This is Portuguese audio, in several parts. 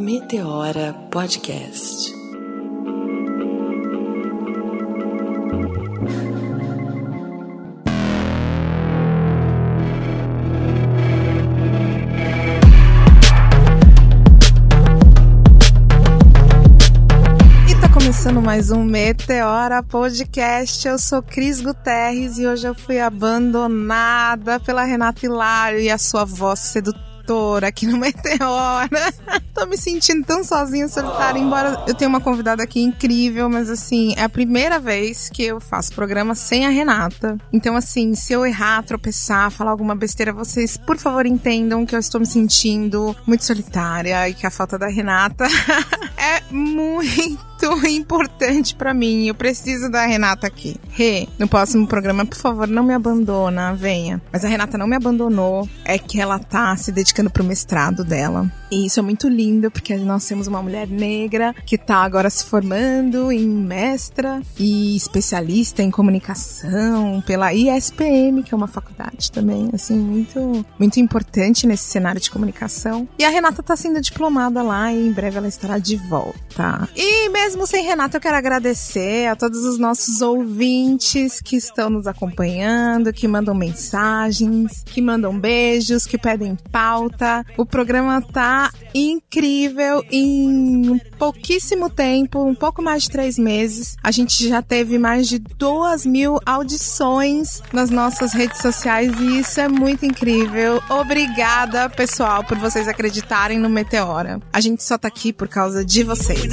Meteora Podcast. Tá começando mais um Meteora Podcast. Eu sou Cris Guterres e hoje eu fui abandonada pela Renata Hilário e a sua voz sedutora aqui no Meteora. Tô me sentindo tão sozinha, solitária, embora eu tenha uma convidada aqui incrível, mas assim, é a primeira vez que eu faço programa sem a Renata. Então, assim, se eu errar, tropeçar, falar alguma besteira, vocês, por favor, entendam que eu estou me sentindo muito solitária e que a falta da Renata é muito importante para mim. Eu preciso da Renata aqui. Rê, no próximo programa, por favor, não me abandona, venha. Mas a Renata não me abandonou, é que ela tá se dedicando pro mestrado dela. E isso é muito lindo, porque nós temos uma mulher negra que tá agora se formando em mestra e especialista em comunicação pela ISPM, que é uma faculdade também, assim, muito, muito importante nesse cenário de comunicação. E a Renata tá sendo diplomada lá e em breve ela estará de volta. E mesmo sem Renata, eu quero agradecer a todos os nossos ouvintes que estão nos acompanhando, que mandam mensagens, que mandam beijos, que pedem pauta. O programa tá incrível em pouquíssimo tempo, um pouco mais de três meses. A gente já teve mais de duas mil audições nas nossas redes sociais e isso é muito incrível. Obrigada, pessoal, por vocês acreditarem no Meteora. A gente só tá aqui por causa de vocês.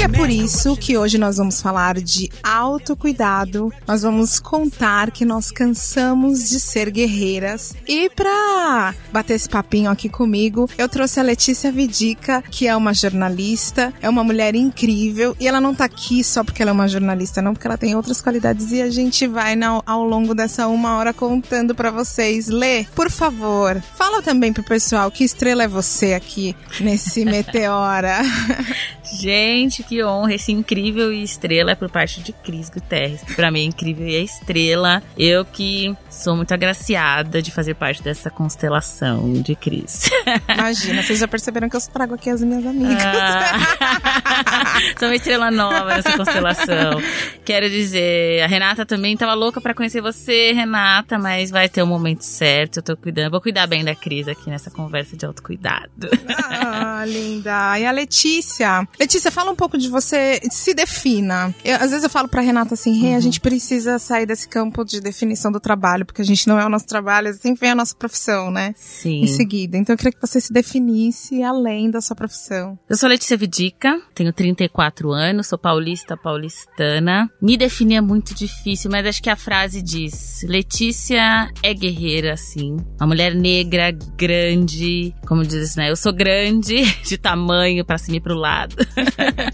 E é por isso que hoje nós vamos falar de autocuidado. Nós vamos contar que nós cansamos de ser guerreiras. E pra bater esse papinho aqui comigo, eu trouxe a Letícia Vidica, que é uma jornalista, é uma mulher incrível. E ela não tá aqui só porque ela é uma jornalista, não, porque ela tem outras qualidades. E a gente vai na, ao longo dessa uma hora contando para vocês. Lê, por favor, fala também pro pessoal que estrela é você aqui nesse Meteora. Gente, que honra! Esse incrível e estrela é por parte de Cris Guterres. Pra mim, é incrível e é estrela. Eu que sou muito agraciada de fazer parte dessa constelação de Cris. Imagina, vocês já perceberam que eu trago aqui as minhas amigas. Ah, sou uma estrela nova nessa constelação. Quero dizer, a Renata também tava louca pra conhecer você, Renata, mas vai ter o um momento certo. Eu tô cuidando. Vou cuidar bem da Cris aqui nessa conversa de autocuidado. Ah, linda. E a Letícia? Letícia, fala um pouco de você, se defina. Eu, às vezes eu falo pra Renata assim, hey, uhum. a gente precisa sair desse campo de definição do trabalho, porque a gente não é o nosso trabalho, sempre vem a nossa profissão, né? Sim. Em seguida. Então eu queria que você se definisse além da sua profissão. Eu sou Letícia Vidica, tenho 34 anos, sou paulista, paulistana. Me definir é muito difícil, mas acho que a frase diz: Letícia é guerreira, sim. Uma mulher negra, grande, como diz, né? Eu sou grande, de tamanho, para cima e pro lado.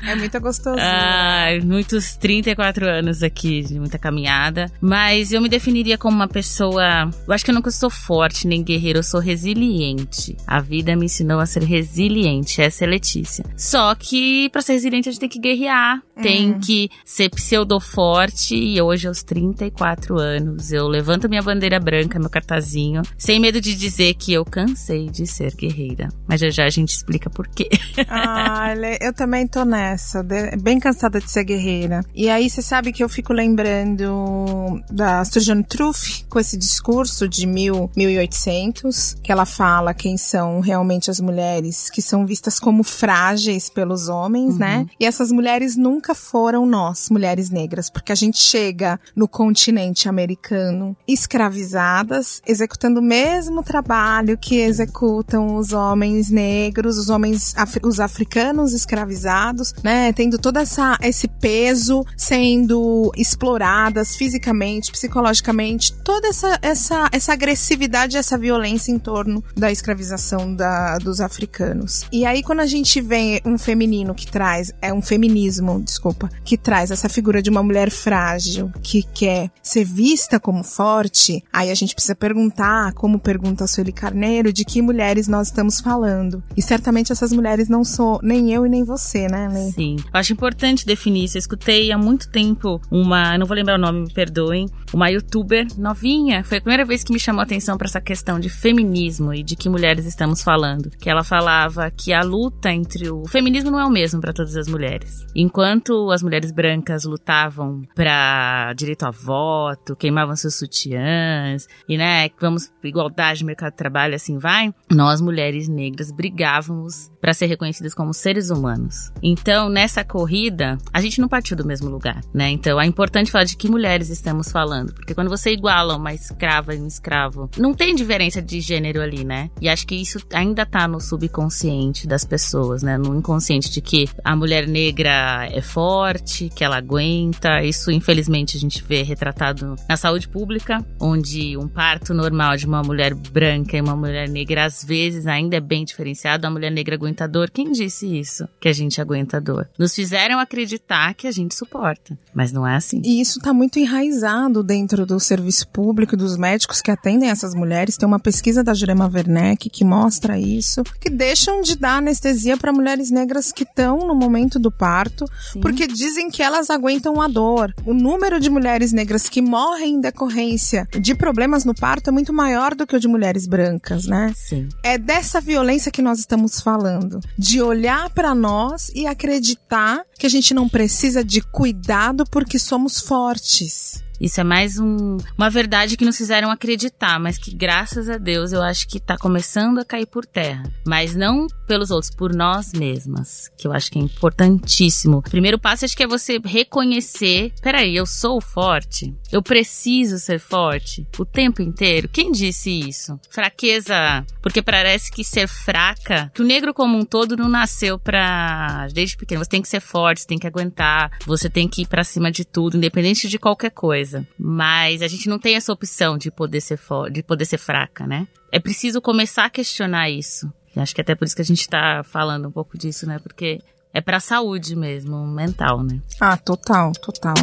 é muito gostoso. Ah, muitos 34 anos aqui de muita caminhada. Mas eu me definiria como uma pessoa. Eu acho que eu nunca sou forte nem guerreira, eu sou resiliente. A vida me ensinou a ser resiliente. Essa é Letícia. Só que para ser resiliente a gente tem que guerrear, hum. tem que ser pseudo forte. E hoje, aos 34 anos, eu levanto minha bandeira branca, meu cartazinho, sem medo de dizer que eu cansei de ser guerreira. Mas já já a gente explica por quê. Ah, eu também tô nessa, bem cansada de ser guerreira. E aí você sabe que eu fico lembrando da Sturgeon Truth com esse discurso de mil, 1800, que ela fala quem são realmente as mulheres que são vistas como frágeis pelos homens, uhum. né? E essas mulheres nunca foram nós, mulheres negras, porque a gente chega no continente americano escravizadas, executando o mesmo trabalho que executam os homens negros, os homens, os africanos escravizados, né? Tendo todo essa, esse peso, sendo exploradas fisicamente, psicologicamente, toda essa, essa, essa agressividade, essa violência em torno da escravização da, dos africanos. E aí, quando a gente vê um feminino que traz, é um feminismo, desculpa, que traz essa figura de uma mulher frágil, que quer ser vista como forte, aí a gente precisa perguntar, como pergunta a Sueli Carneiro, de que mulheres nós estamos falando. E certamente essas mulheres não sou nem eu e nem você, né? Sim. Eu acho importante definir isso. Eu escutei há muito tempo uma, não vou lembrar o nome, me perdoem, uma youtuber novinha. Foi a primeira vez que me chamou a atenção para essa questão de feminismo e de que mulheres estamos falando. Que ela falava que a luta entre o, o feminismo não é o mesmo para todas as mulheres. Enquanto as mulheres brancas lutavam para direito a voto, queimavam seus sutiãs e, né, vamos igualdade no mercado de trabalho, assim vai. Nós mulheres negras brigávamos para ser reconhecidas como seres humanos. Então, nessa corrida, a gente não partiu do mesmo lugar, né? Então, é importante falar de que mulheres estamos falando, porque quando você iguala uma escrava e um escravo, não tem diferença de gênero ali, né? E acho que isso ainda tá no subconsciente das pessoas, né? No inconsciente de que a mulher negra é forte, que ela aguenta. Isso, infelizmente, a gente vê retratado na saúde pública, onde um parto normal de uma mulher branca e uma mulher negra às vezes ainda é bem diferenciado. A mulher negra aguenta dor. Quem disse isso? Que a gente aguenta dor. Nos fizeram acreditar que a gente suporta, mas não é assim. E isso está muito enraizado dentro do serviço público, dos médicos que atendem essas mulheres. Tem uma pesquisa da Jurema Werneck que mostra isso, que deixam de dar anestesia para mulheres negras que estão no momento do parto, Sim. porque dizem que elas aguentam a dor. O número de mulheres negras que morrem em decorrência de problemas no parto é muito maior do que o de mulheres brancas, né? Sim. É dessa violência que nós estamos falando, de olhar para nós e acreditar que a gente não precisa de cuidado porque somos fortes. Isso é mais um, uma verdade que nos fizeram acreditar, mas que graças a Deus eu acho que está começando a cair por terra. Mas não pelos outros, por nós mesmas, que eu acho que é importantíssimo. O primeiro passo acho que é você reconhecer: peraí, eu sou forte, eu preciso ser forte o tempo inteiro. Quem disse isso? Fraqueza, porque parece que ser fraca, que o negro como um todo não nasceu pra. desde pequeno. Você tem que ser forte, você tem que aguentar, você tem que ir para cima de tudo, independente de qualquer coisa. Mas a gente não tem essa opção de poder ser de poder ser fraca, né? É preciso começar a questionar isso. E acho que até por isso que a gente tá falando um pouco disso, né? Porque é pra saúde mesmo, mental, né? Ah, total, total.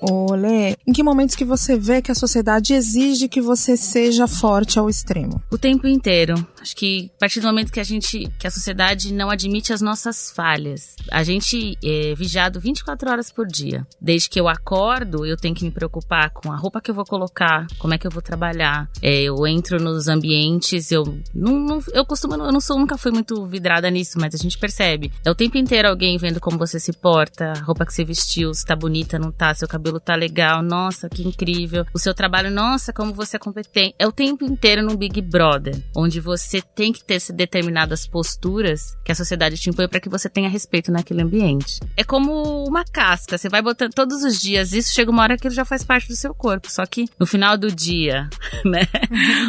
Olê, em que momentos que você vê que a sociedade exige que você seja forte ao extremo? O tempo inteiro. Acho que a partir do momento que a gente, que a sociedade não admite as nossas falhas, a gente é vigiado 24 horas por dia. Desde que eu acordo, eu tenho que me preocupar com a roupa que eu vou colocar, como é que eu vou trabalhar. É, eu entro nos ambientes, eu não, não, eu costumo, eu não sou, nunca fui muito vidrada nisso, mas a gente percebe. É o tempo inteiro alguém vendo como você se porta, a roupa que você vestiu, se tá bonita, não tá, seu cabelo tá legal, nossa, que incrível. O seu trabalho, nossa, como você é competente. É o tempo inteiro no Big Brother, onde você você tem que ter determinadas posturas que a sociedade te impõe para que você tenha respeito naquele ambiente. É como uma casca, você vai botando todos os dias isso, chega uma hora que ele já faz parte do seu corpo, só que no final do dia, né?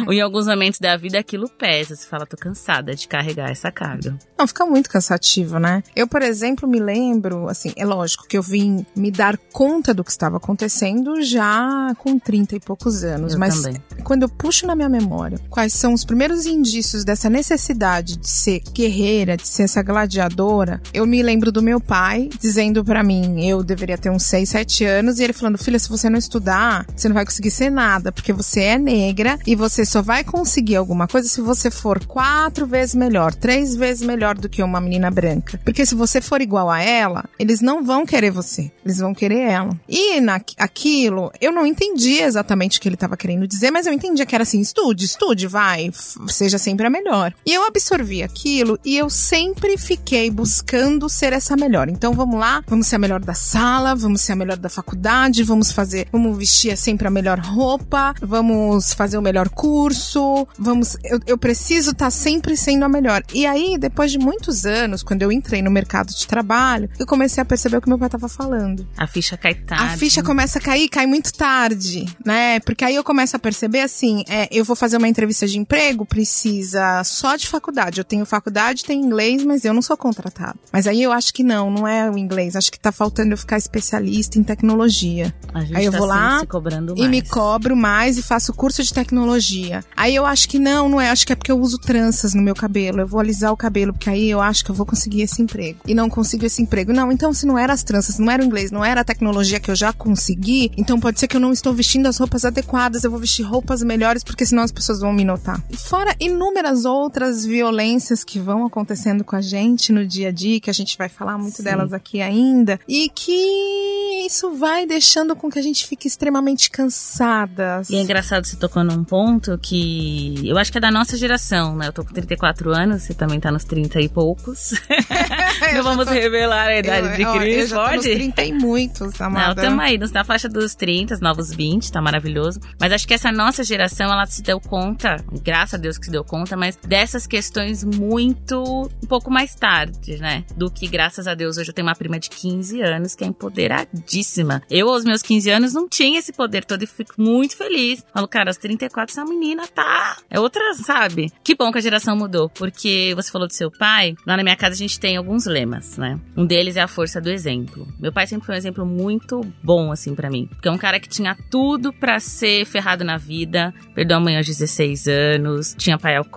Ou em alguns momentos da vida aquilo pesa, você fala, tô cansada de carregar essa carga. Não, fica muito cansativo, né? Eu, por exemplo, me lembro, assim, é lógico que eu vim me dar conta do que estava acontecendo já com 30 e poucos anos, eu mas também. quando eu puxo na minha memória quais são os primeiros indícios dessa necessidade de ser guerreira, de ser essa gladiadora, eu me lembro do meu pai dizendo para mim, eu deveria ter uns 6, 7 anos, e ele falando: "Filha, se você não estudar, você não vai conseguir ser nada, porque você é negra e você só vai conseguir alguma coisa se você for quatro vezes melhor, três vezes melhor do que uma menina branca. Porque se você for igual a ela, eles não vão querer você, eles vão querer ela. E naquilo, eu não entendi exatamente o que ele estava querendo dizer, mas eu entendia que era assim: estude, estude, vai, seja sempre melhor. E eu absorvi aquilo e eu sempre fiquei buscando ser essa melhor. Então vamos lá, vamos ser a melhor da sala, vamos ser a melhor da faculdade, vamos fazer, vamos vestir sempre a melhor roupa, vamos fazer o melhor curso, vamos. Eu, eu preciso estar tá sempre sendo a melhor. E aí, depois de muitos anos, quando eu entrei no mercado de trabalho, eu comecei a perceber o que meu pai estava falando. A ficha cai tarde. A ficha começa a cair, cai muito tarde, né? Porque aí eu começo a perceber assim, é, eu vou fazer uma entrevista de emprego, preciso só de faculdade. Eu tenho faculdade, tenho inglês, mas eu não sou contratado. Mas aí eu acho que não, não é o inglês. Acho que tá faltando eu ficar especialista em tecnologia. aí eu tá vou lá e me cobro mais e faço curso de tecnologia. Aí eu acho que não, não é. Acho que é porque eu uso tranças no meu cabelo. Eu vou alisar o cabelo, porque aí eu acho que eu vou conseguir esse emprego. E não consigo esse emprego. Não, então se não era as tranças, não era o inglês, não era a tecnologia que eu já consegui, então pode ser que eu não estou vestindo as roupas adequadas, eu vou vestir roupas melhores, porque senão as pessoas vão me notar. Fora inúmeras outras violências que vão acontecendo com a gente no dia a dia, que a gente vai falar muito Sim. delas aqui ainda, e que isso vai deixando com que a gente fique extremamente cansada. E é engraçado você tocou num ponto que eu acho que é da nossa geração, né? Eu tô com 34 anos, você também tá nos 30 e poucos. não vamos tô... revelar a idade eu, de Cris, eu já pode? Tô nos 30 e muitos, amada. Não, tamo aí, na faixa dos 30, novos 20, tá maravilhoso. Mas acho que essa nossa geração, ela se deu conta, graças a Deus que se deu conta, mas dessas questões muito, um pouco mais tarde, né? Do que, graças a Deus, hoje eu tenho uma prima de 15 anos que é empoderadíssima. Eu, aos meus 15 anos, não tinha esse poder todo e fico muito feliz. Falo, cara, aos 34, essa menina tá. É outra, sabe? Que bom que a geração mudou, porque você falou do seu pai. Lá na minha casa a gente tem alguns lemas, né? Um deles é a força do exemplo. Meu pai sempre foi um exemplo muito bom, assim, para mim. Porque é um cara que tinha tudo para ser ferrado na vida, perdeu a mãe aos 16 anos, tinha pai alcoólatra,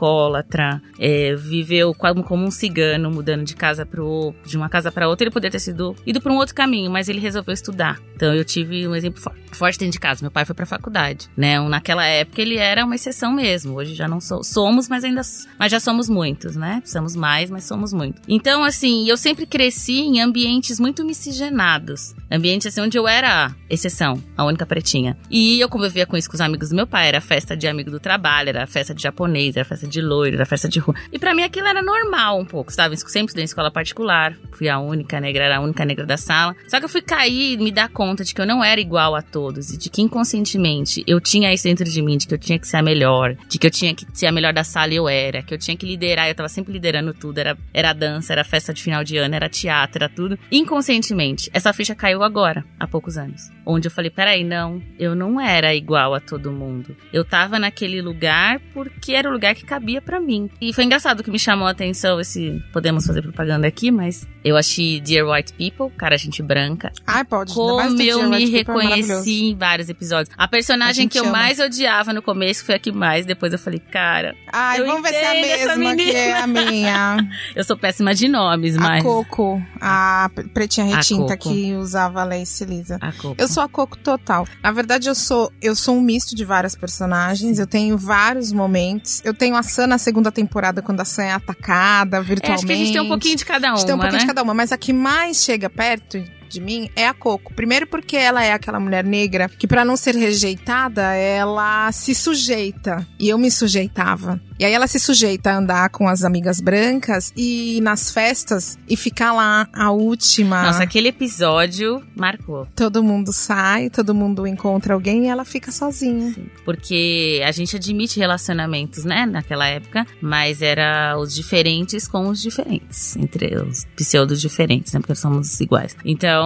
é, viveu como, como um cigano, mudando de casa pro, de uma casa para outra. Ele poderia ter sido ido para um outro caminho, mas ele resolveu estudar. Então eu tive um exemplo forte dentro de casa. Meu pai foi pra faculdade, né? Naquela época ele era uma exceção mesmo. Hoje já não somos, mas ainda, mas já somos muitos, né? Somos mais, mas somos muitos. Então, assim, eu sempre cresci em ambientes muito miscigenados. Ambientes assim onde eu era exceção, a única pretinha. E eu convivia com isso com os amigos do meu pai. Era festa de amigo do trabalho, era festa de japonês, era festa de loiro, era festa de rua. E para mim aquilo era normal um pouco, sabe? Sempre estudei em escola particular. Fui a única negra, era a única negra da sala. Só que eu fui cair e me dar conta de que eu não era igual a todos. E de que inconscientemente eu tinha isso dentro de mim, de que eu tinha que ser a melhor. De que eu tinha que ser a melhor da sala e eu era. Que eu tinha que liderar, eu tava sempre liderando tudo. Era, era dança, era festa de final de ano, era teatro, era tudo. Inconscientemente. Essa ficha caiu agora, há poucos anos. Onde eu falei, peraí, não, eu não era igual a todo mundo. Eu tava naquele lugar porque era o lugar que cabia para mim. E foi engraçado que me chamou a atenção esse. Podemos fazer propaganda aqui, mas eu achei Dear White People, cara, gente branca. Ai, pode. Como eu me é reconheci em vários episódios. A personagem a que eu ama. mais odiava no começo foi a que mais. Depois eu falei, cara. Ai, vamos ver se é a mesma que é a minha. eu sou péssima de nomes, mas. A Coco, a pretinha retinta que usava a lace lisa. A Coco. Eu sou a Coco total. Na verdade, eu sou eu sou um misto de várias personagens. Eu tenho vários momentos. Eu tenho a Sam na segunda temporada, quando a Sam é atacada virtualmente. É, acho que a gente tem um pouquinho de cada uma. A gente tem um pouquinho né? de cada uma, mas a que mais chega perto de mim é a Coco. Primeiro porque ela é aquela mulher negra que para não ser rejeitada, ela se sujeita. E eu me sujeitava. E aí ela se sujeita a andar com as amigas brancas e ir nas festas e ficar lá a última. Nossa, aquele episódio marcou. Todo mundo sai, todo mundo encontra alguém e ela fica sozinha. Sim, porque a gente admite relacionamentos, né, naquela época, mas era os diferentes com os diferentes, entre os pseudos diferentes, né, porque somos iguais. Então,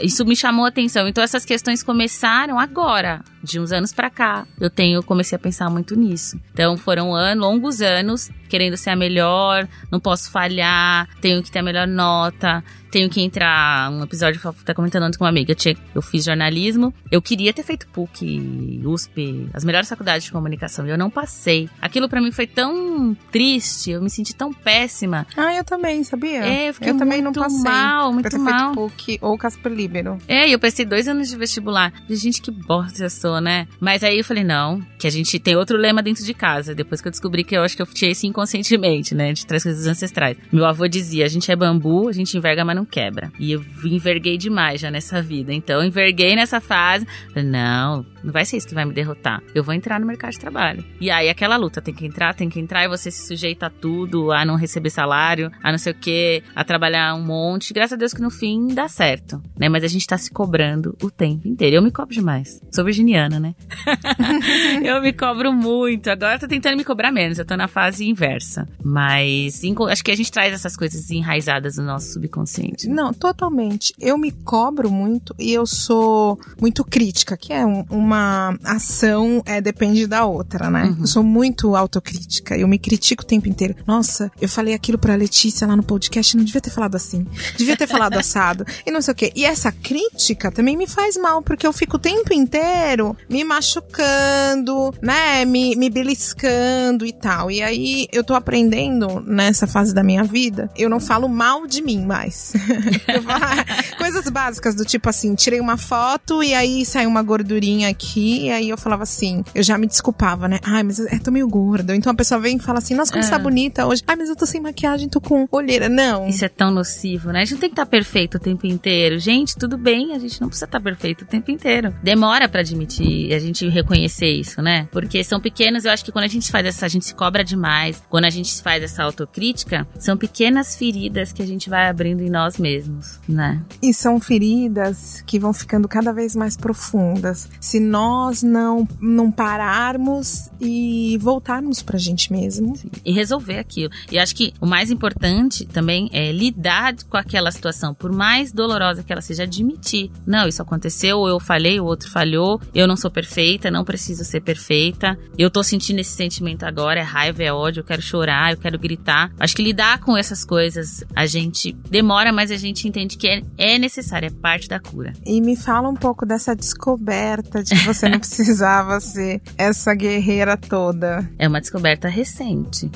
isso me chamou a atenção. Então essas questões começaram agora, de uns anos para cá. Eu tenho comecei a pensar muito nisso. Então foram anos longos anos querendo ser a melhor, não posso falhar, tenho que ter a melhor nota, tenho que entrar. Um episódio que eu tá comentando antes com uma amiga. Eu, eu fiz jornalismo, eu queria ter feito PUC, USP, as melhores faculdades de comunicação, e eu não passei. Aquilo para mim foi tão triste, eu me senti tão péssima. Ah, eu também, sabia? É, eu fiquei eu também não passei. mal, muito ter mal. Feito PUC ou Casper Libero. É, e eu pensei dois anos de vestibular. Gente, que bosta eu sou, né? Mas aí eu falei, não, que a gente tem outro lema dentro de casa. Depois que eu descobri que eu acho que eu tinha esse inconscientemente, né? De três coisas ancestrais. Meu avô dizia: a gente é bambu, a gente enverga, mas não quebra. E eu enverguei demais já nessa vida. Então, enverguei nessa fase. Falei, não, não vai ser isso que vai me derrotar. Eu vou entrar no mercado de trabalho. E aí, aquela luta, tem que entrar, tem que entrar, e você se sujeita a tudo, a não receber salário, a não sei o que, a trabalhar um monte. Graças a Deus que no fim dá certo, né? Mas a gente tá se cobrando o tempo inteiro. Eu me cobro demais. Sou virginiana né? eu me cobro muito. Agora eu tô tentando me cobrar menos. Eu tô na fase inversa. Mas acho que a gente traz essas coisas enraizadas no nosso subconsciente. Não, totalmente. Eu me cobro muito e eu sou muito crítica, que é um, uma ação é, depende da outra, né? Uhum. Eu sou muito autocrítica. Eu me critico o tempo inteiro. Nossa, eu falei aquilo pra Letícia lá no podcast, não devia ter falado assim. Devia ter falado assado. E não sei o quê. E essa crítica também me faz mal, porque eu fico o tempo inteiro me machucando, né? Me, me beliscando e tal. E aí eu tô aprendendo nessa fase da minha vida, eu não falo mal de mim mais. coisas básicas do tipo assim, tirei uma foto e aí saiu uma gordurinha aqui, e aí eu falava assim, eu já me desculpava, né? Ai, mas eu tô meio gorda. Então a pessoa vem e fala assim, nossa, como é. você tá bonita hoje. Ai, mas eu tô sem maquiagem, tô com olheira. Não. Isso é tão nocivo, né? A gente não tem que estar tá perfeito o tempo inteiro. Gente, tudo bem, a gente não precisa estar tá perfeito o tempo inteiro. Demora para admitir, a gente reconhecer isso, né? Porque são pequenos, eu acho que quando a gente faz essa, a gente se cobra demais, quando a gente faz essa autocrítica, são pequenas feridas que a gente vai abrindo em nós mesmos, né? E são feridas que vão ficando cada vez mais profundas. Se nós não, não pararmos e voltarmos pra gente mesmo. Sim. E resolver aquilo. E acho que o mais importante também é lidar com aquela situação, por mais dolorosa que ela seja, admitir. Não, isso aconteceu, eu falhei, o outro falhou, eu não sou perfeita, não preciso ser perfeita. Eu tô sentindo esse sentimento agora, é raiva, é ódio, eu quero chorar, eu quero gritar. Acho que lidar com essas coisas a gente demora, mas a gente entende que é, é necessário, é parte da cura. E me fala um pouco dessa descoberta de que você não precisava ser essa guerreira toda. É uma descoberta recente.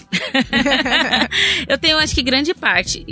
eu tenho, acho que, grande parte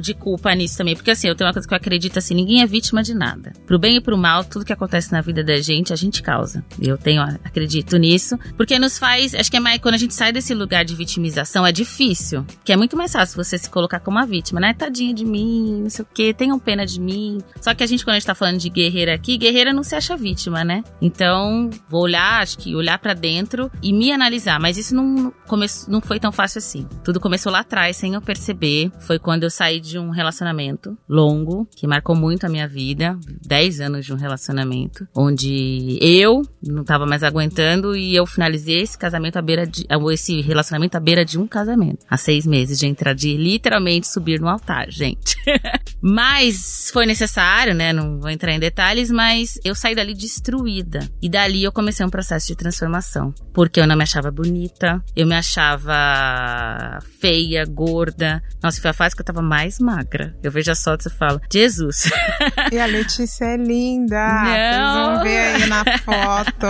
de culpa nisso também, porque assim, eu tenho uma coisa que eu acredito assim, ninguém é vítima de nada. Pro bem e pro mal, tudo que acontece na vida da gente, a gente causa. Eu tenho, acredito nisso, porque nos faz, acho que é mais, quando a gente sai desse lugar de vitimização, é difícil, que é muito mais fácil você se colocar como uma vítima, né? Tadinha de mim, não sei o que, tenham pena de mim. Só que a gente, quando a gente tá falando de guerreira aqui, guerreira não se acha vítima, né? Então, vou olhar, acho que olhar para dentro e me analisar, mas isso não, come, não foi tão fácil assim. Tudo começou lá atrás, sem eu perceber. Foi quando eu saí de um relacionamento longo, que marcou muito a minha vida. 10 anos de um relacionamento, onde eu não tava mais aguentando e eu finalizei esse casamento à beira de. esse relacionamento à beira de um casamento. Há seis meses de entrar de literalmente subir no altar, gente. mas foi necessário, né? Não vou entrar em detalhes, mas eu saí dali destruída. E dali eu comecei um processo de transformação. Porque eu não me achava bonita, eu me achava feia, gorda. Nossa, foi a fase que eu tava mais magra. Eu vejo as fotos e falo, Jesus. E a Letícia é linda. Não. Vocês vão ver aí na foto.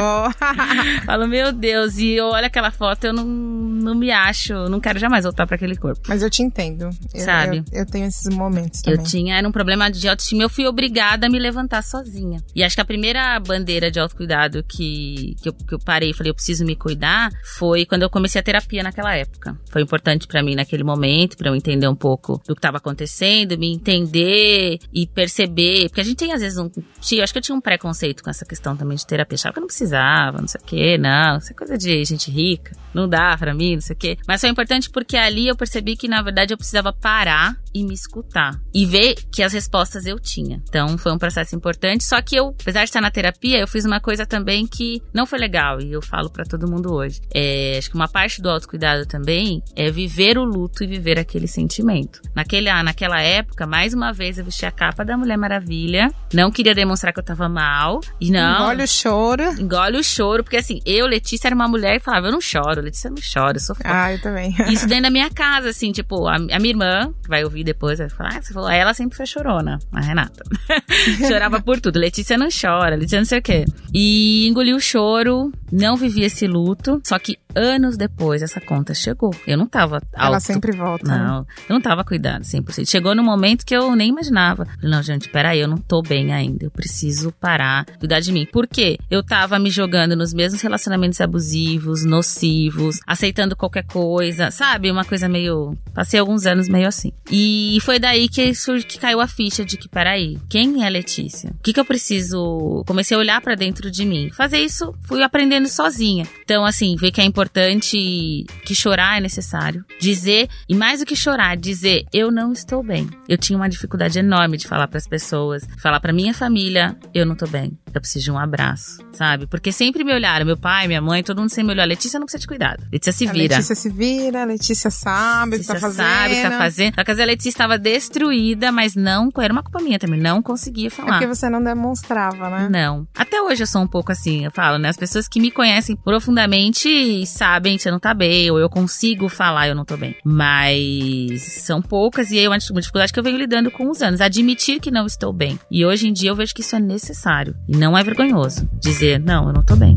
falo, meu Deus. E eu olho aquela foto, eu não, não me acho, não quero jamais voltar para aquele corpo. Mas eu te entendo. Eu, Sabe? Eu, eu, tenho esses momentos também. Eu tinha, era um problema de autoestima. Eu fui obrigada a me levantar sozinha. E acho que a primeira bandeira de autocuidado que, que, eu, que eu parei e falei, eu preciso me cuidar, foi quando eu comecei a terapia naquela época. Foi importante para mim naquele momento, para eu entender um pouco do que estava acontecendo, me entender e perceber. Porque a gente tem às vezes um. Eu acho que eu tinha um preconceito com essa questão também de terapia. Achava que eu não precisava, não sei o quê, não. Isso é coisa de gente rica. Não dá para mim, não sei o quê. Mas foi importante porque ali eu percebi que na verdade eu precisava parar e me escutar. E ver que as respostas eu tinha. Então foi um processo importante. Só que eu, apesar de estar na terapia, eu fiz uma coisa também que não foi legal. E eu falo para todo mundo hoje. É, acho que uma parte do autocuidado também é viver o luto e viver aquele sentimento. Naquele, ah, naquela época, mais uma vez eu vesti a capa da Mulher Maravilha. Não queria demonstrar que eu tava mal. E não. Engole o choro. Engole o choro, porque assim, eu, Letícia, era uma mulher e falava, eu não choro, Letícia não chora, eu sou foda. Ah, eu também. Isso dentro da minha casa, assim, tipo, a, a minha irmã, que vai ouvir depois, vai falar, ah, você falou, ela sempre foi chorona, a Renata. Chorava por tudo. Letícia não chora, Letícia não sei o quê. E engoliu o choro, não vivi esse luto, só que anos depois essa conta chegou. Eu não tava alto. Ela sempre volta. Não, né? eu não tava cuidando 100%. Chegou no momento que eu nem imaginava. Não, gente, peraí, eu não tô bem ainda. Eu preciso parar, cuidar de mim. Por quê? Eu tava me jogando nos mesmos relacionamentos abusivos, nocivos, aceitando qualquer coisa, sabe? Uma coisa meio. Passei alguns anos meio assim. E foi daí que, que caiu a ficha de que, peraí, quem é Letícia? O que, que eu preciso? Comecei a olhar para dentro de mim. Fazer isso, fui aprendendo sozinha. Então, assim, ver que é importante importante que chorar é necessário. Dizer, e mais do que chorar, dizer eu não estou bem. Eu tinha uma dificuldade enorme de falar para as pessoas, falar para minha família, eu não tô bem. Eu preciso de um abraço, sabe? Porque sempre me olharam, meu pai, minha mãe, todo mundo sempre me olhou. Letícia não precisa de cuidado. Letícia se A vira. Letícia se vira, a Letícia sabe o que tá Letícia fazendo. sabe o que tá fazendo. Só que a Letícia estava destruída, mas não, era uma culpa minha também, não conseguia É falar. porque você não demonstrava, né? Não. Até hoje eu sou um pouco assim, eu falo, né? As pessoas que me conhecem profundamente sabem você não tá bem, ou eu consigo falar eu não tô bem. Mas são poucas e é uma dificuldade que eu venho lidando com os anos. Admitir que não estou bem. E hoje em dia eu vejo que isso é necessário. E não é vergonhoso dizer, não, eu não tô bem.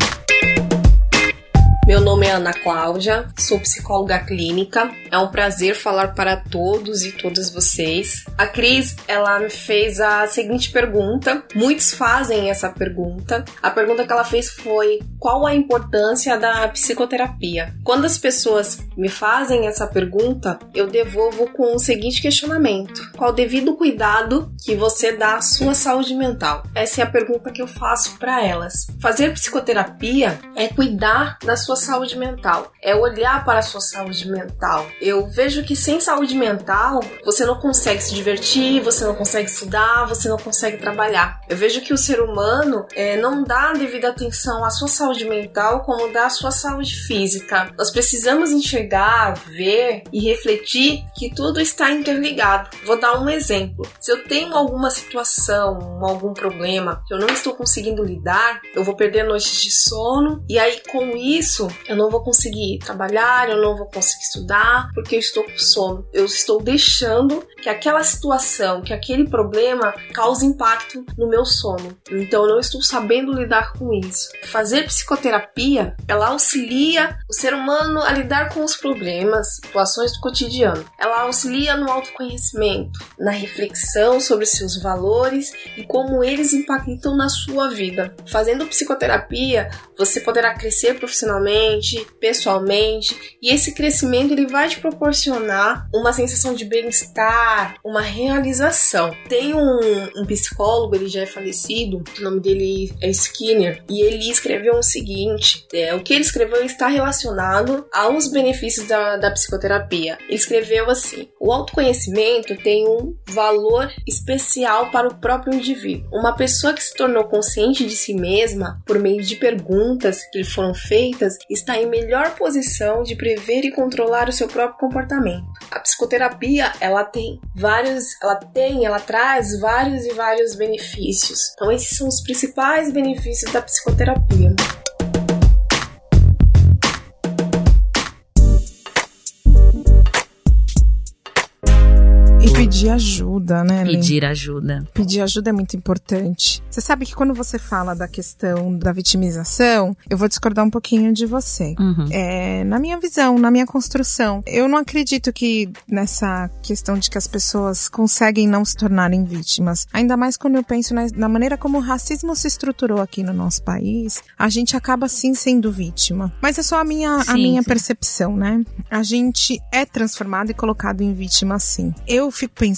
Meu nome é Ana Cláudia, sou psicóloga clínica. É um prazer falar para todos e todas vocês. A Cris, ela me fez a seguinte pergunta. Muitos fazem essa pergunta. A pergunta que ela fez foi: qual a importância da psicoterapia? Quando as pessoas me fazem essa pergunta, eu devolvo com o seguinte questionamento: qual o devido cuidado que você dá à sua saúde mental? Essa é a pergunta que eu faço para elas. Fazer psicoterapia é cuidar da sua saúde mental, é olhar para a sua saúde mental. Eu vejo que sem saúde mental você não consegue se divertir, você não consegue estudar, você não consegue trabalhar. Eu vejo que o ser humano é, não dá devida atenção à sua saúde mental como dá à sua saúde física. Nós precisamos enxergar, ver e refletir que tudo está interligado. Vou dar um exemplo. Se eu tenho alguma situação, algum problema que eu não estou conseguindo lidar, eu vou perder noites de sono e aí com isso eu não vou conseguir trabalhar, eu não vou conseguir estudar porque eu estou com sono. Eu estou deixando que aquela situação, que aquele problema cause impacto no meu sono. Então eu não estou sabendo lidar com isso. Fazer psicoterapia, ela auxilia o ser humano a lidar com os problemas, situações do cotidiano. Ela auxilia no autoconhecimento, na reflexão sobre seus valores e como eles impactam na sua vida. Fazendo psicoterapia, você poderá crescer profissionalmente, pessoalmente, e esse crescimento ele vai te proporcionar uma sensação de bem-estar, uma realização. Tem um, um psicólogo, ele já é falecido, o nome dele é Skinner, e ele escreveu o seguinte: é, o que ele escreveu está relacionado aos benefícios da, da psicoterapia. Ele escreveu assim: o autoconhecimento tem um valor especial para o próprio indivíduo. Uma pessoa que se tornou consciente de si mesma por meio de perguntas que lhe foram feitas está em melhor posição de prever e controlar o seu próprio comportamento. A psicoterapia, ela tem vários, ela tem, ela traz vários e vários benefícios. Então esses são os principais benefícios da psicoterapia. Pedir ajuda, né, Lê? Pedir ajuda. Pedir ajuda é muito importante. Você sabe que quando você fala da questão da vitimização, eu vou discordar um pouquinho de você. Uhum. É, na minha visão, na minha construção, eu não acredito que nessa questão de que as pessoas conseguem não se tornarem vítimas. Ainda mais quando eu penso na, na maneira como o racismo se estruturou aqui no nosso país, a gente acaba sim sendo vítima. Mas é só a minha, a Sim, minha sim. percepção, né? A gente é transformado e colocado em vítima sim. Eu fico pensando,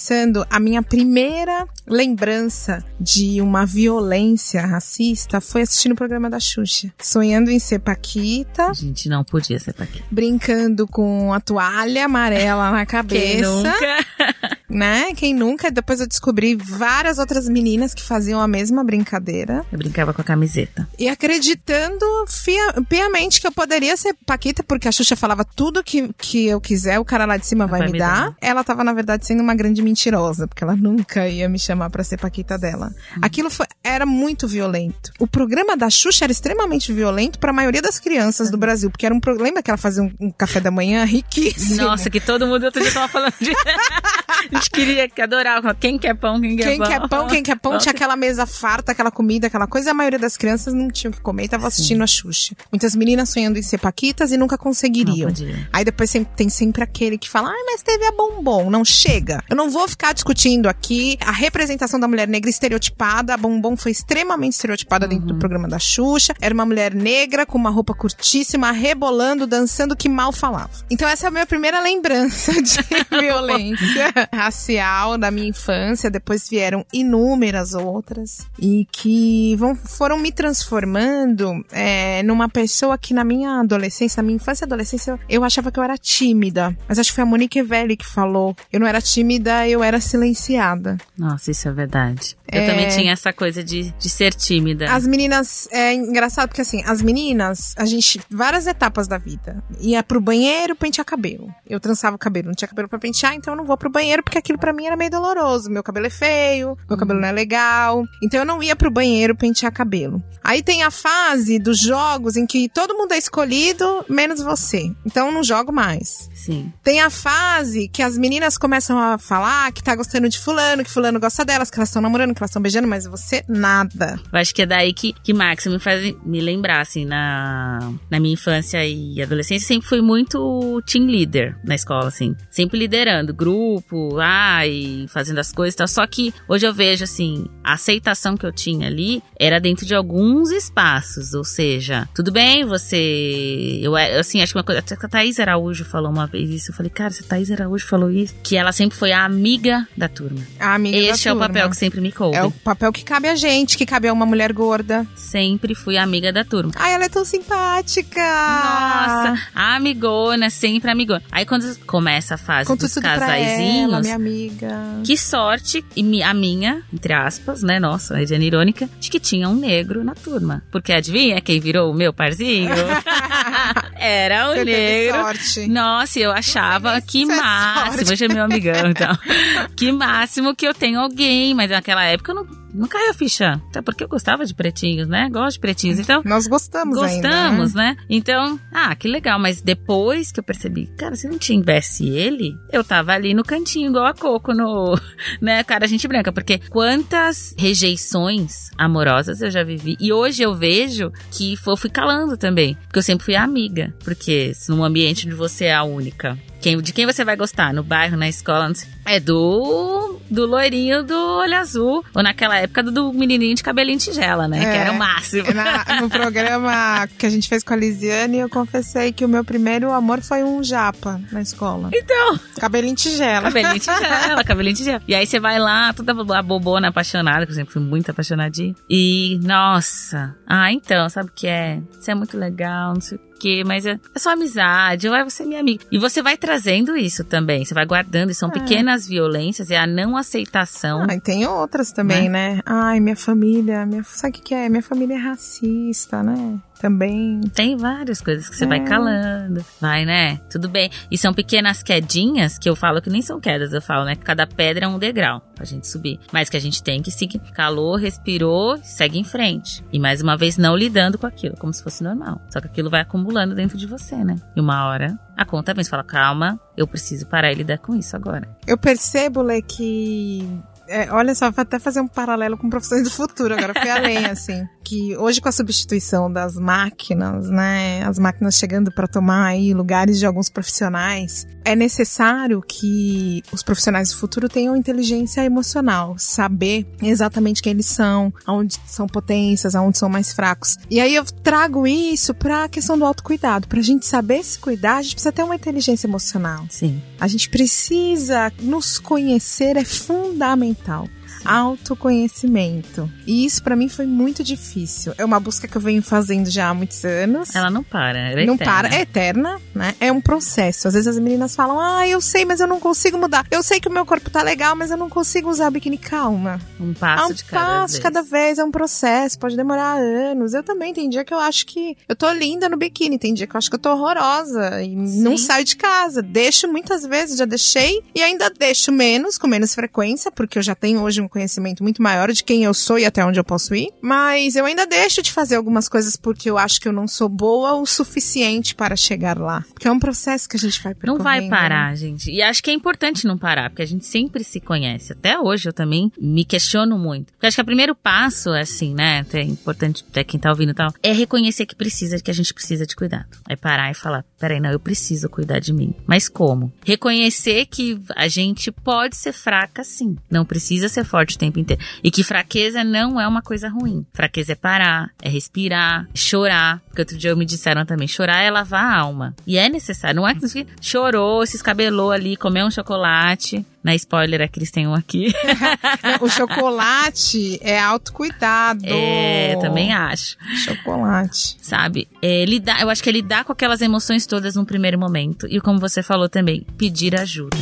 a minha primeira lembrança de uma violência racista foi assistindo o programa da Xuxa. Sonhando em ser Paquita, A gente não podia ser quê. brincando com a toalha amarela na Quem cabeça, nunca? né? Quem nunca? Depois eu descobri várias outras meninas que faziam a mesma brincadeira Eu brincava com a camiseta. e acreditando fia- piamente que eu poderia ser Paquita, porque a Xuxa falava tudo que, que eu quiser, o cara lá de cima vai, Vai me dar. dar. Ela tava, na verdade, sendo uma grande mentirosa, porque ela nunca ia me chamar pra ser Paquita dela. Hum. Aquilo foi, era muito violento. O programa da Xuxa era extremamente violento pra maioria das crianças do Brasil, porque era um programa Lembra que ela fazia um, um café da manhã riquíssimo. Nossa, que todo mundo outro dia tava falando de. a gente queria, que adorava. Quem quer pão, quem quer Quem pão. quer pão, quem quer pão, tinha aquela mesa farta, aquela comida, aquela coisa, e a maioria das crianças não tinham o que comer e tava assistindo a Xuxa. Muitas meninas sonhando em ser paquitas e nunca conseguiriam. Aí depois tem sempre aquele que fala, ai, mas teve a bombom. Não chega. Eu não vou ficar discutindo aqui a representação da mulher negra estereotipada. A bombom foi extremamente estereotipada dentro do programa da Xuxa. Era uma mulher negra com uma roupa curtíssima, rebolando, dançando, que mal falava. Então essa é a minha primeira lembrança de violência racial da minha infância, depois vieram inúmeras outras, e que vão, foram me transformando é, numa pessoa que na minha adolescência, na minha infância e adolescência, eu achava que eu era tímida. Mas acho que foi a Monique Velli que falou. Eu não era tímida, eu era silenciada. Nossa, isso é verdade. Eu É. também tinha essa coisa de, de ser tímida. As meninas, é engraçado porque assim, as meninas, a gente, várias etapas da vida. Ia pro banheiro pentear cabelo. Eu trançava o cabelo, não tinha cabelo pra pentear, então eu não vou pro banheiro porque aquilo pra mim era meio doloroso. Meu cabelo é feio, meu cabelo não é legal. Então eu não ia pro banheiro pentear cabelo. Aí tem a fase dos jogos em que todo mundo é escolhido, menos você. Então eu não jogo mais. Sim. Tem a fase que as meninas começam a falar que tá gostando de fulano, que fulano gosta delas, que elas estão namorando, que elas estão beijando, mas você nada. Eu acho que é daí que, que Max me faz me lembrar, assim, na, na minha infância e adolescência, sempre fui muito team leader na escola, assim. Sempre liderando grupo, ai, fazendo as coisas e tal. Só que hoje eu vejo, assim, a aceitação que eu tinha ali era dentro de alguns espaços. Ou seja, tudo bem, você. Eu, assim, acho que uma coisa. Até que a Thaís Araújo falou uma vez isso. Eu falei, cara, se a Thaís Araújo falou isso, que ela sempre foi a amiga da turma. A amiga Este da é o turma. papel que sempre me coube. É o papel que cabe a gente, que cabe a uma mulher gorda. Sempre fui amiga da turma. Ai, ela é tão simpática. Nossa, amigona, sempre amigona. Aí quando começa a fase Conto dos pra ela, minha amiga. que sorte, e a minha, entre aspas, né, nossa, a Ediane irônica, de que tinha um negro na turma. Porque adivinha quem virou o meu parzinho? Era o Você teve negro. sorte. Nossa, eu achava que é máximo, hoje é meu amigão, então. que máximo que eu tenho alguém, mas naquela época eu não, não caiu a ficha. Até porque eu gostava de pretinhos, né? Gosto de pretinhos. Então, Nós gostamos, ainda. Gostamos, né? Então, ah, que legal. Mas depois que eu percebi, cara, se não tivesse ele, eu tava ali no cantinho, igual a Coco, no, né, cara, gente branca. Porque quantas rejeições amorosas eu já vivi. E hoje eu vejo que eu fui calando também. Porque eu sempre fui a amiga. Porque num ambiente onde você é a única. Quem, de quem você vai gostar? No bairro, na escola? Não sei. É do, do loirinho do olho azul. Ou naquela época do, do menininho de cabelinho tigela, né? É. Que era o máximo. Na- no programa que a gente fez com a Lisiane, eu confessei que o meu primeiro amor foi um japa na escola. Então, Cabelinho tigela. Cabelinho tigela, cabelinho tigela. E aí você vai lá, toda a bobona apaixonada, que eu sempre fui muito apaixonadinha. E, nossa. Ah, então, sabe o que é? Você é muito legal, não sei o quê, mas é, é só amizade, ou é você minha amiga. E você vai trazendo isso também, você vai guardando, e são pequenas violências, é a não aceitação. Ah, e tem outras também, né? Ai, minha família, minha, sabe o que, que é? Minha família é racista, né? Também. Tem várias coisas que você É. vai calando. Vai, né? Tudo bem. E são pequenas quedinhas que eu falo que nem são quedas, eu falo, né? Que cada pedra é um degrau pra gente subir. Mas que a gente tem que seguir. Calou, respirou, segue em frente. E mais uma vez, não lidando com aquilo, como se fosse normal. Só que aquilo vai acumulando dentro de você, né? E uma hora a conta vem. Você fala, calma, eu preciso parar e lidar com isso agora. Eu percebo, Lê, que. É, olha só, vou até fazer um paralelo com profissões do futuro, agora fui além, assim. Que hoje, com a substituição das máquinas, né? As máquinas chegando para tomar aí lugares de alguns profissionais, é necessário que os profissionais do futuro tenham inteligência emocional, saber exatamente quem eles são, aonde são potências, aonde são mais fracos. E aí eu trago isso para a questão do autocuidado. Pra gente saber se cuidar, a gente precisa ter uma inteligência emocional. Sim. A gente precisa nos conhecer, é fundamental tal Autoconhecimento. E isso pra mim foi muito difícil. É uma busca que eu venho fazendo já há muitos anos. Ela não para. Ela é não eterna. para, é eterna, né? É um processo. Às vezes as meninas falam: "Ah, eu sei, mas eu não consigo mudar. Eu sei que o meu corpo tá legal, mas eu não consigo usar biquíni calma". Um É passo um de cada passo vez. de cada vez, é um processo, pode demorar anos. Eu também tem dia que eu acho que eu tô linda no biquíni, tem dia que eu acho que eu tô horrorosa e não saio de casa. Deixo muitas vezes, já deixei e ainda deixo menos, com menos frequência, porque eu já tenho hoje um conhecimento muito maior de quem eu sou e até onde eu posso ir. Mas eu ainda deixo de fazer algumas coisas porque eu acho que eu não sou boa o suficiente para chegar lá. Porque é um processo que a gente vai Não percorrendo. vai né? parar, gente. E acho que é importante não parar, porque a gente sempre se conhece. Até hoje eu também me questiono muito. Porque acho que o primeiro passo, é assim, né? Até é importante, até quem tá ouvindo e tal, é reconhecer que precisa, que a gente precisa de cuidado. É parar e falar, peraí, não, eu preciso cuidar de mim. Mas como? Reconhecer que a gente pode ser fraca, sim. Não precisa ser forte forte o tempo inteiro. E que fraqueza não é uma coisa ruim. Fraqueza é parar, é respirar, chorar. Porque outro dia me disseram também, chorar é lavar a alma. E é necessário. Não é que chorou, se escabelou ali, comeu um chocolate. Na spoiler, a Cris tem um aqui. o chocolate é autocuidado. É, também acho. Chocolate. Sabe? É, lidar, eu acho que é lidar com aquelas emoções todas num primeiro momento. E como você falou também, pedir ajuda.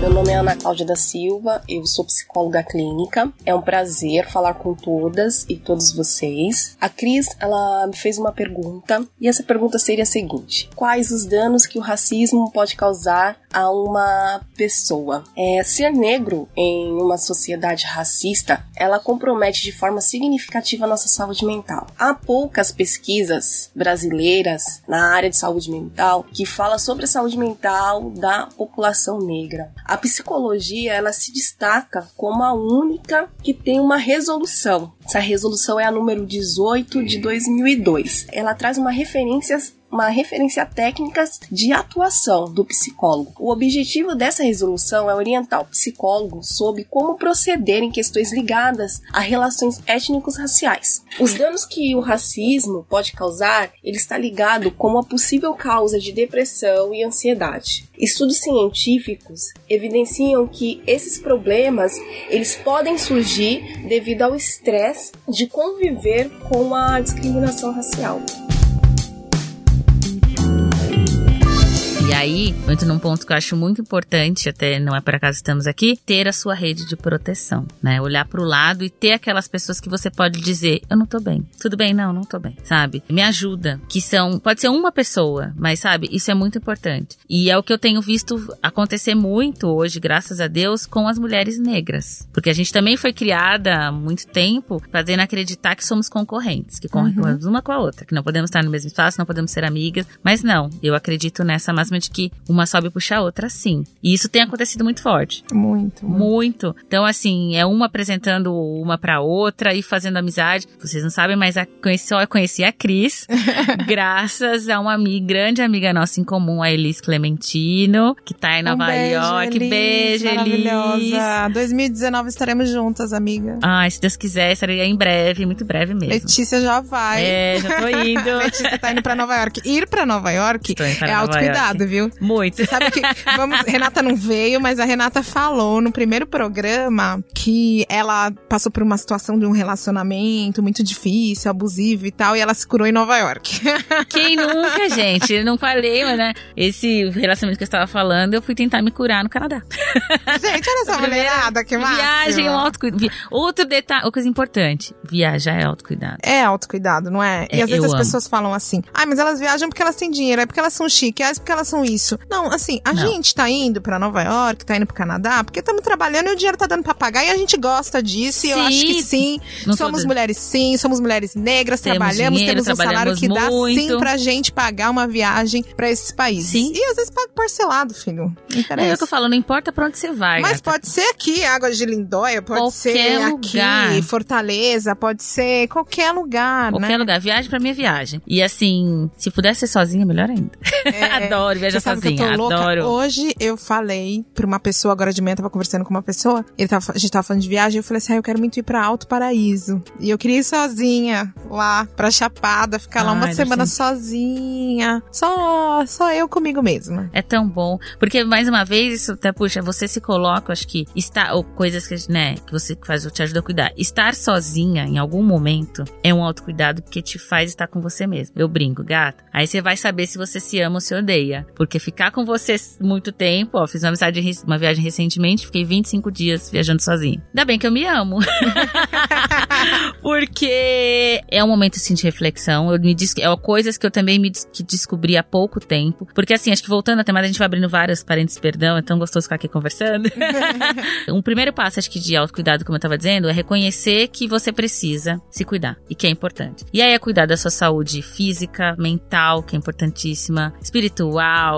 Meu nome é Ana Cláudia da Silva, eu sou psicóloga clínica. É um prazer falar com todas e todos vocês. A Cris, ela me fez uma pergunta e essa pergunta seria a seguinte: Quais os danos que o racismo pode causar a uma pessoa? É, ser negro em uma sociedade racista, ela compromete de forma significativa a nossa saúde mental. Há poucas pesquisas brasileiras na área de saúde mental que fala sobre a saúde mental da população negra. A psicologia ela se destaca como a única que tem uma resolução. Essa resolução é a número 18 de 2002. Ela traz uma referência uma referência a técnicas de atuação do psicólogo. O objetivo dessa resolução é orientar o psicólogo sobre como proceder em questões ligadas a relações étnicos raciais. Os danos que o racismo pode causar, ele está ligado com a possível causa de depressão e ansiedade. Estudos científicos evidenciam que esses problemas eles podem surgir devido ao estresse de conviver com a discriminação racial. E aí, eu entro num ponto que eu acho muito importante, até não é por acaso estamos aqui, ter a sua rede de proteção, né? Olhar para o lado e ter aquelas pessoas que você pode dizer, eu não tô bem. Tudo bem? Não, não tô bem, sabe? Me ajuda. Que são, pode ser uma pessoa, mas sabe, isso é muito importante. E é o que eu tenho visto acontecer muito hoje, graças a Deus, com as mulheres negras. Porque a gente também foi criada há muito tempo fazendo acreditar que somos concorrentes, que concorremos uhum. uma com a outra, que não podemos estar no mesmo espaço, não podemos ser amigas. Mas não, eu acredito nessa máxima de que uma sobe e puxa a outra, sim. E isso tem acontecido muito forte. Muito, muito. Muito. Então, assim, é uma apresentando uma pra outra e fazendo amizade. Vocês não sabem, mas a, conheci, só conheci a Cris graças a uma amiga, grande amiga nossa em comum, a Elis Clementino, que tá em Nova um beijo, York. Elis, beijo, maravilhosa. Elis. 2019 estaremos juntas, amiga. Ah, se Deus quiser, estarei em breve, muito breve mesmo. Letícia já vai. É, já tô indo. Letícia tá indo pra Nova York. Ir pra Nova York é autocuidado, viu? Muito. Você sabe que. Vamos, Renata não veio, mas a Renata falou no primeiro programa que ela passou por uma situação de um relacionamento muito difícil, abusivo e tal, e ela se curou em Nova York. Quem nunca, gente? Eu não falei, mas né? Esse relacionamento que eu estava falando, eu fui tentar me curar no Canadá. Gente, olha essa mulherada, que massa. Viagem é um autocuidado. Outro detalhe, uma coisa importante: viajar é autocuidado. É autocuidado, não é? E É, às vezes as amo. pessoas falam assim: ah, mas elas viajam porque elas têm dinheiro, é porque elas são chiques, é porque elas são isso. Não, assim, a Não. gente tá indo pra Nova York, tá indo pro Canadá, porque estamos trabalhando e o dinheiro tá dando pra pagar e a gente gosta disso. E eu Sim. acho que sim. Não somos mulheres sim, somos mulheres negras, Temos trabalhamos, dinheiro, temos um salário que dá trabalhamos sim muito. pra gente pagar uma viagem pra esses países. Sim. E às vezes paga parcelado, filho. Não É o que eu falo, não importa pra onde você vai. Mas gata. pode ser aqui, Águas de Lindóia, pode Qualquer ser lugar. aqui, Fortaleza, pode ser qualquer lugar, Qualquer né? lugar, viagem pra minha viagem. E assim, se puder ser sozinha, melhor ainda. É, adoro viajar Você sabe que eu sozinha, tô louca? adoro. Hoje eu falei pra uma pessoa, agora de manhã tava conversando com uma pessoa, ele tava, a gente tava falando de viagem, eu falei assim, ah, eu quero muito ir pra Alto Paraíso. E eu queria ir sozinha lá, pra Chapada, ficar lá Ai, uma deve semana ser- sozinha. Só, só eu comigo mesma. É tão bom. Porque, mais uma vez, isso até, puxa, você se coloca, acho que está, ou coisas que, né, que você faz, te ajuda a cuidar. Estar sozinha em algum momento é um autocuidado porque te faz estar com você mesmo. Eu brinco, gata. Aí você vai saber se você se ama ou se odeia. Porque ficar com você muito tempo, ó, fiz uma amizade, uma viagem recentemente, fiquei 25 dias viajando sozinha. Ainda bem que eu me amo. Porque é um momento assim de reflexão. Eu me dis... É coisas que eu também me des- que descobri há pouco tempo. Porque assim, acho que voltando até mais, a gente vai abrindo vários parênteses, perdão, é tão gostoso ficar aqui conversando. um primeiro passo, acho que de autocuidado, como eu tava dizendo, é reconhecer que você precisa se cuidar e que é importante. E aí é cuidar da sua saúde física, mental, que é importantíssima, espiritual,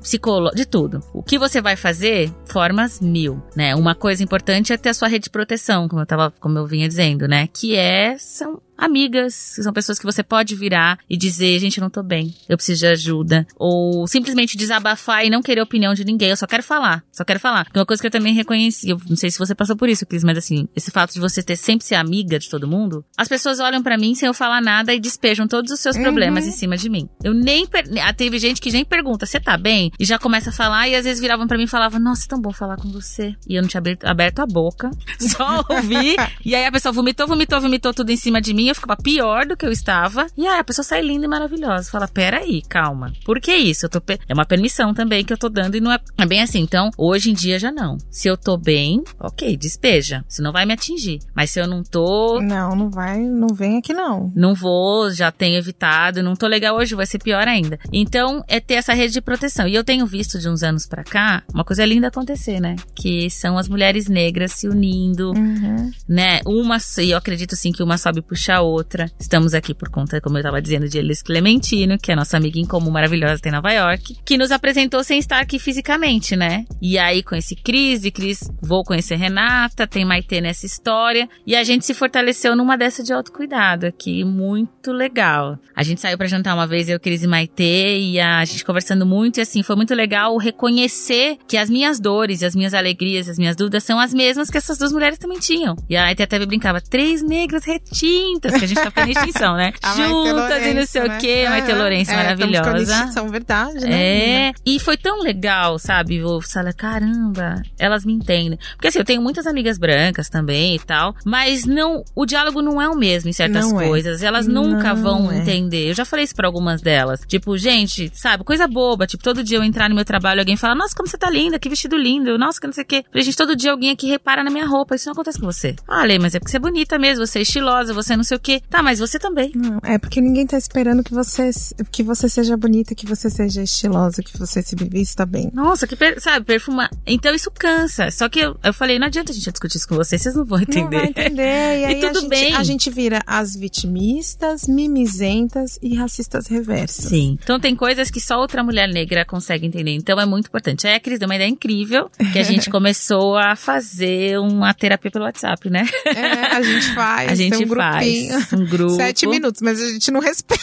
psicológica, de tudo. O que você vai fazer? Formas mil, né? Uma coisa importante é ter a sua rede de proteção, como eu tava, como eu vinha dizendo, né? Que é são amigas, são pessoas que você pode virar e dizer, gente, eu não tô bem, eu preciso de ajuda. Ou simplesmente desabafar e não querer opinião de ninguém, eu só quero falar, só quero falar. Uma coisa que eu também reconheci, eu não sei se você passou por isso, Cris, mas assim, esse fato de você ter sempre ser amiga de todo mundo, as pessoas olham para mim sem eu falar nada e despejam todos os seus Uhum. problemas em cima de mim. Eu nem per... ah, teve gente que nem pergunta, você tá bem? E já começa a falar e às vezes viravam para mim e falavam, nossa, é tão bom falar com você. E eu não tinha aberto, aberto a boca, só ouvi. e aí a pessoa vomitou, vomitou, vomitou tudo em cima de mim, eu ficava pior do que eu estava. E aí a pessoa sai linda e maravilhosa. Fala, peraí, calma. Por que isso? Eu tô É uma permissão também que eu tô dando e não é... é bem assim. Então, hoje em dia já não. Se eu tô bem, ok, despeja. Isso não vai me atingir. Mas se eu não tô, Não, não vai, não vem aqui não. não vou, já tenho evitado, não tô legal hoje, vai ser pior ainda. Então, é ter essa rede de proteção. E eu tenho visto de uns anos pra cá, uma coisa linda acontecer, né? Que são as mulheres negras se unindo, Uhum. né? Uma, e eu acredito assim que uma sobe puxa a outra. Estamos aqui por conta, como eu tava dizendo, de Elis Clementino, que é a nossa amiga em comum maravilhosa tem em Nova York, que nos apresentou sem estar aqui fisicamente, né? E aí conheci Cris, e Cris vou conhecer Renata, tem Maitê nessa história, e a gente se fortaleceu numa dessa de autocuidado aqui, muito legal. A gente saiu pra jantar uma vez, eu, Cris e Maitê, e a gente conversando muito, e assim, foi muito legal reconhecer que as minhas dores, as minhas alegrias, as minhas dúvidas são as mesmas que essas duas mulheres também tinham. E a Maitê até brincava, três negras retintas, que a gente tá ficando em extinção, né? Juntas e não sei né? o quê, Maite Aham. Lourenço, É, maravilhosa. extinção, verdade, né? É, e foi tão legal, sabe? Eu falei, caramba, elas me entendem. Porque assim, eu tenho muitas amigas brancas também e tal, mas não, o diálogo não é o mesmo em certas Não é. coisas. Elas nunca Não vão é. entender. Eu já falei isso pra algumas delas. Tipo, gente, sabe, coisa boba. Tipo, todo dia eu entrar no meu trabalho e alguém fala, nossa, como você tá linda, que vestido lindo, nossa, que não sei o quê. Falei, gente, todo dia alguém aqui repara na minha roupa. Isso não acontece com você. Ah, Lê, mas é porque você é bonita mesmo, você é estilosa, você não sei o quê. Tá, mas você também. Não, é porque ninguém tá esperando que você, que você seja bonita, que você seja estilosa, que você se vista bem. Nossa, que, per- sabe, perfuma. Então isso cansa. Só que eu, eu falei, não adianta a gente discutir isso com vocês, vocês não vão entender. Não vai entender. E, aí tudo a gente, bem. A gente vira as vitimistas, mimizentas e racistas reversas. Sim. Então tem coisas que só outra mulher negra consegue entender. Então é muito importante. Aí a Cris deu uma ideia incrível que a gente começou a fazer uma terapia pelo WhatsApp, né? É, a gente faz. A gente tem um grupinho. Um grupo. Sete minutos, mas a gente não respeita.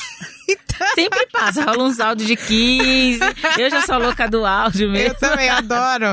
Sempre passa, rola uns áudios de 15. Eu já sou louca do áudio mesmo. Eu também adoro.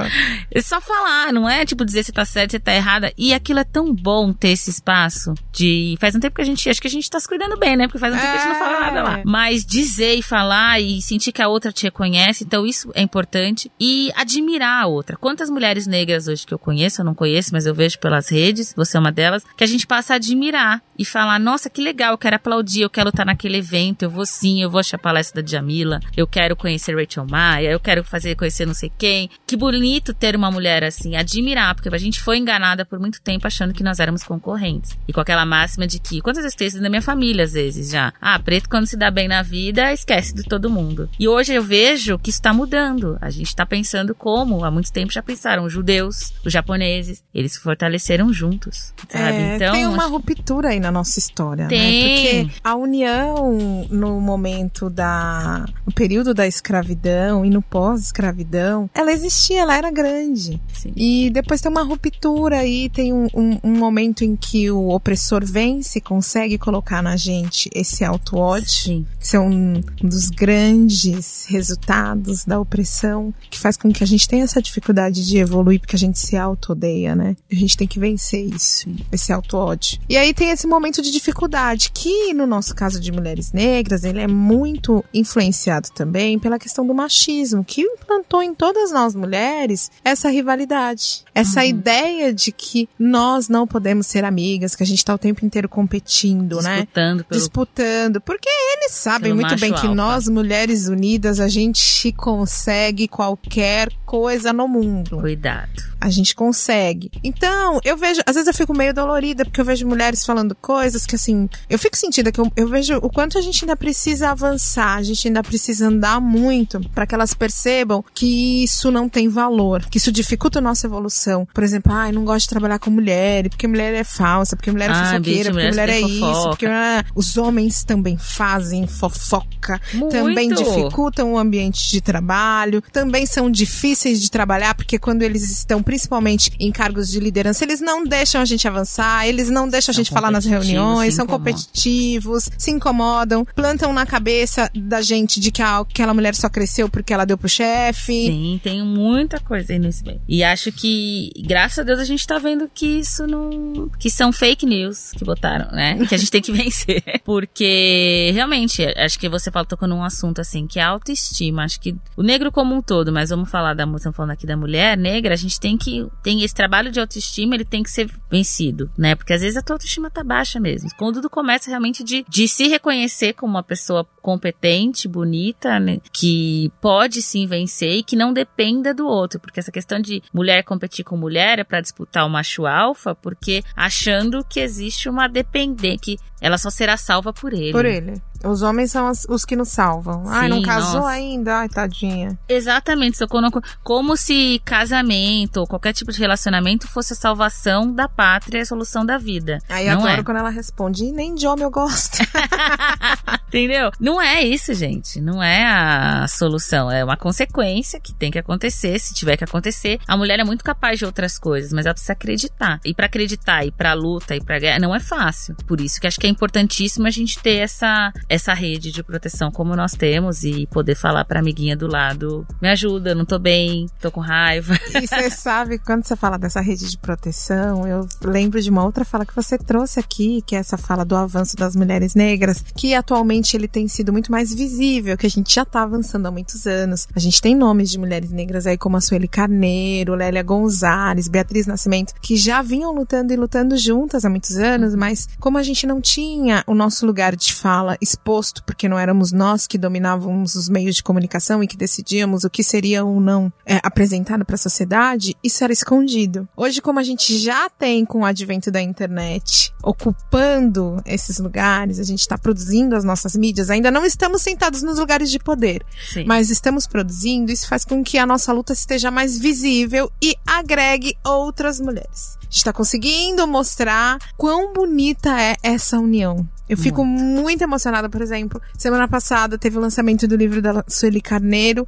É só falar, não é tipo dizer se tá certo, se tá errada. E aquilo é tão bom ter esse espaço de. Faz um tempo que a gente. Acho que a gente tá se cuidando bem, né? Porque faz um tempo que a gente não fala nada lá. É. Mas dizer e falar e sentir que a outra te reconhece, então isso é importante. E admirar a outra. Quantas mulheres negras hoje que eu conheço, eu não conheço, mas eu vejo pelas redes, você é uma delas, que a gente passa a admirar e falar: nossa, que legal, eu quero aplaudir, eu quero estar naquele evento, eu vou sim, eu vou achar a palestra da Djamila, eu quero conhecer Rachel Maia, eu quero fazer conhecer não sei quem. Que bonito ter uma mulher assim, admirar, porque a gente foi enganada por muito tempo achando que nós éramos concorrentes. E com aquela máxima de que, quantas vezes tem isso na minha família, às vezes já. Ah, preto quando se dá bem na vida, esquece de todo mundo. E hoje eu vejo que isso tá mudando. A gente tá pensando como, há muito tempo já pensaram, os judeus, os japoneses, eles se fortaleceram juntos, sabe? É, então, tem uma acho- ruptura aí na nossa história, Tem. né? Porque a união no momento da no período da escravidão e no pós-escravidão, ela existia, ela era grande. Sim. E depois tem uma ruptura aí, tem um, um- um momento em que o opressor vence, consegue colocar na gente esse auto-ódio, que são um dos grandes resultados da opressão, que faz com que a gente tenha essa dificuldade de evoluir, porque a gente se auto-odeia, né? A gente tem que vencer isso, esse auto-ódio. E aí tem esse momento de dificuldade, que no nosso caso de mulheres negras, ele é muito influenciado também pela questão do machismo, que implantou em todas nós mulheres essa rivalidade, essa ideia de que nós não podemos ser amigas, que a gente tá o tempo inteiro competindo, né? Disputando pelo disputando, porque eles sabem Pelo muito bem que alfa. nós, mulheres unidas, a gente consegue qualquer coisa no mundo. cuidado. A gente consegue. Então, eu vejo, às vezes eu fico meio dolorida, porque eu vejo mulheres falando coisas que, assim, eu fico sentida que eu, eu vejo o quanto a gente ainda precisa avançar, a gente ainda precisa andar muito para que elas percebam que isso não tem valor, que isso dificulta a nossa evolução. Por exemplo, ai, não gosto de trabalhar com mulher, porque mulher é falsa, porque mulher é Ah, fofoqueira, bicho, porque mulher mulher é isso, porque ah, os homens também fazem fofoca, também Muito. dificultam o ambiente de trabalho, também são difíceis de trabalhar, porque quando eles estão principalmente em cargos de liderança, eles não deixam a gente avançar, eles não deixam a gente falar nas competitivos. são competitivos, se incomodam, plantam na cabeça da gente de que a- aquela mulher só cresceu porque ela deu pro chefe. Sim, tem muita coisa aí nesse meio. E acho que, graças a Deus, a gente tá vendo que isso não. que são fake news que botaram, né? Que a gente tem que vencer. Porque, realmente, acho que você falou, tocou num assunto assim, que é a autoestima. Acho que o negro como um todo, mas vamos falar da estamos falando aqui da mulher negra, a gente tem que. Tem esse trabalho de autoestima, ele tem que ser vencido, né? Porque às vezes a tua autoestima tá baixa mesmo. Quando tudo começa realmente de, de se reconhecer como uma pessoa competente, bonita, né? Que pode sim vencer e que não dependa do outro. Porque essa questão de mulher competir com mulher é para disputar o macho alfa, porque achando que existe uma dependência, que ela só será salva por ele. Por ele. Os homens são as- os que nos salvam. Ai, não Sim, casou nossa. ainda? Ai, tadinha. Exatamente, quando- como se casamento ou qualquer tipo de relacionamento fosse a salvação da pátria e a solução da vida. Aí não adoro é. quando ela responde, "E nem de homem eu gosto. Entendeu? Não é isso, gente. Não é a solução. É uma consequência que tem que acontecer. Se tiver que acontecer, a mulher é muito capaz de outras coisas, mas ela precisa acreditar. E pra acreditar, e pra luta, e pra guerra, não é fácil. Por isso que acho que é importantíssimo a gente ter essa, essa rede de proteção como nós temos e poder falar pra amiguinha do lado: me ajuda, não tô bem, tô com raiva. E você sabe, quando você fala dessa rede de proteção, eu lembro de uma outra fala que você trouxe aqui, que é essa fala do avanço das mulheres negras, que atualmente ele tem sido muito mais visível, que a gente já tá avançando há muitos anos. A gente tem nomes de mulheres negras aí como a Sueli Carneiro, Lélia Gonzalez, Beatriz Nascimento, que já vinham lutando e lutando juntas há muitos anos, mas como a gente não tinha o nosso lugar de fala exposto, porque não éramos nós que dominávamos os meios de comunicação e que decidíamos o que seria ou não é, apresentado para a sociedade, isso era escondido. Hoje, como a gente já tem com o advento da internet, ocupando esses lugares, a gente está produzindo as nossas mídias, ainda não estamos sentados nos lugares de poder, Sim. mas estamos produzindo, isso faz com que a nossa luta esteja mais visível e agregue outras mulheres. A gente está conseguindo mostrar quão bonita é essa união. Eu fico muito emocionada, por exemplo. Semana passada teve o lançamento do livro da Sueli Carneiro,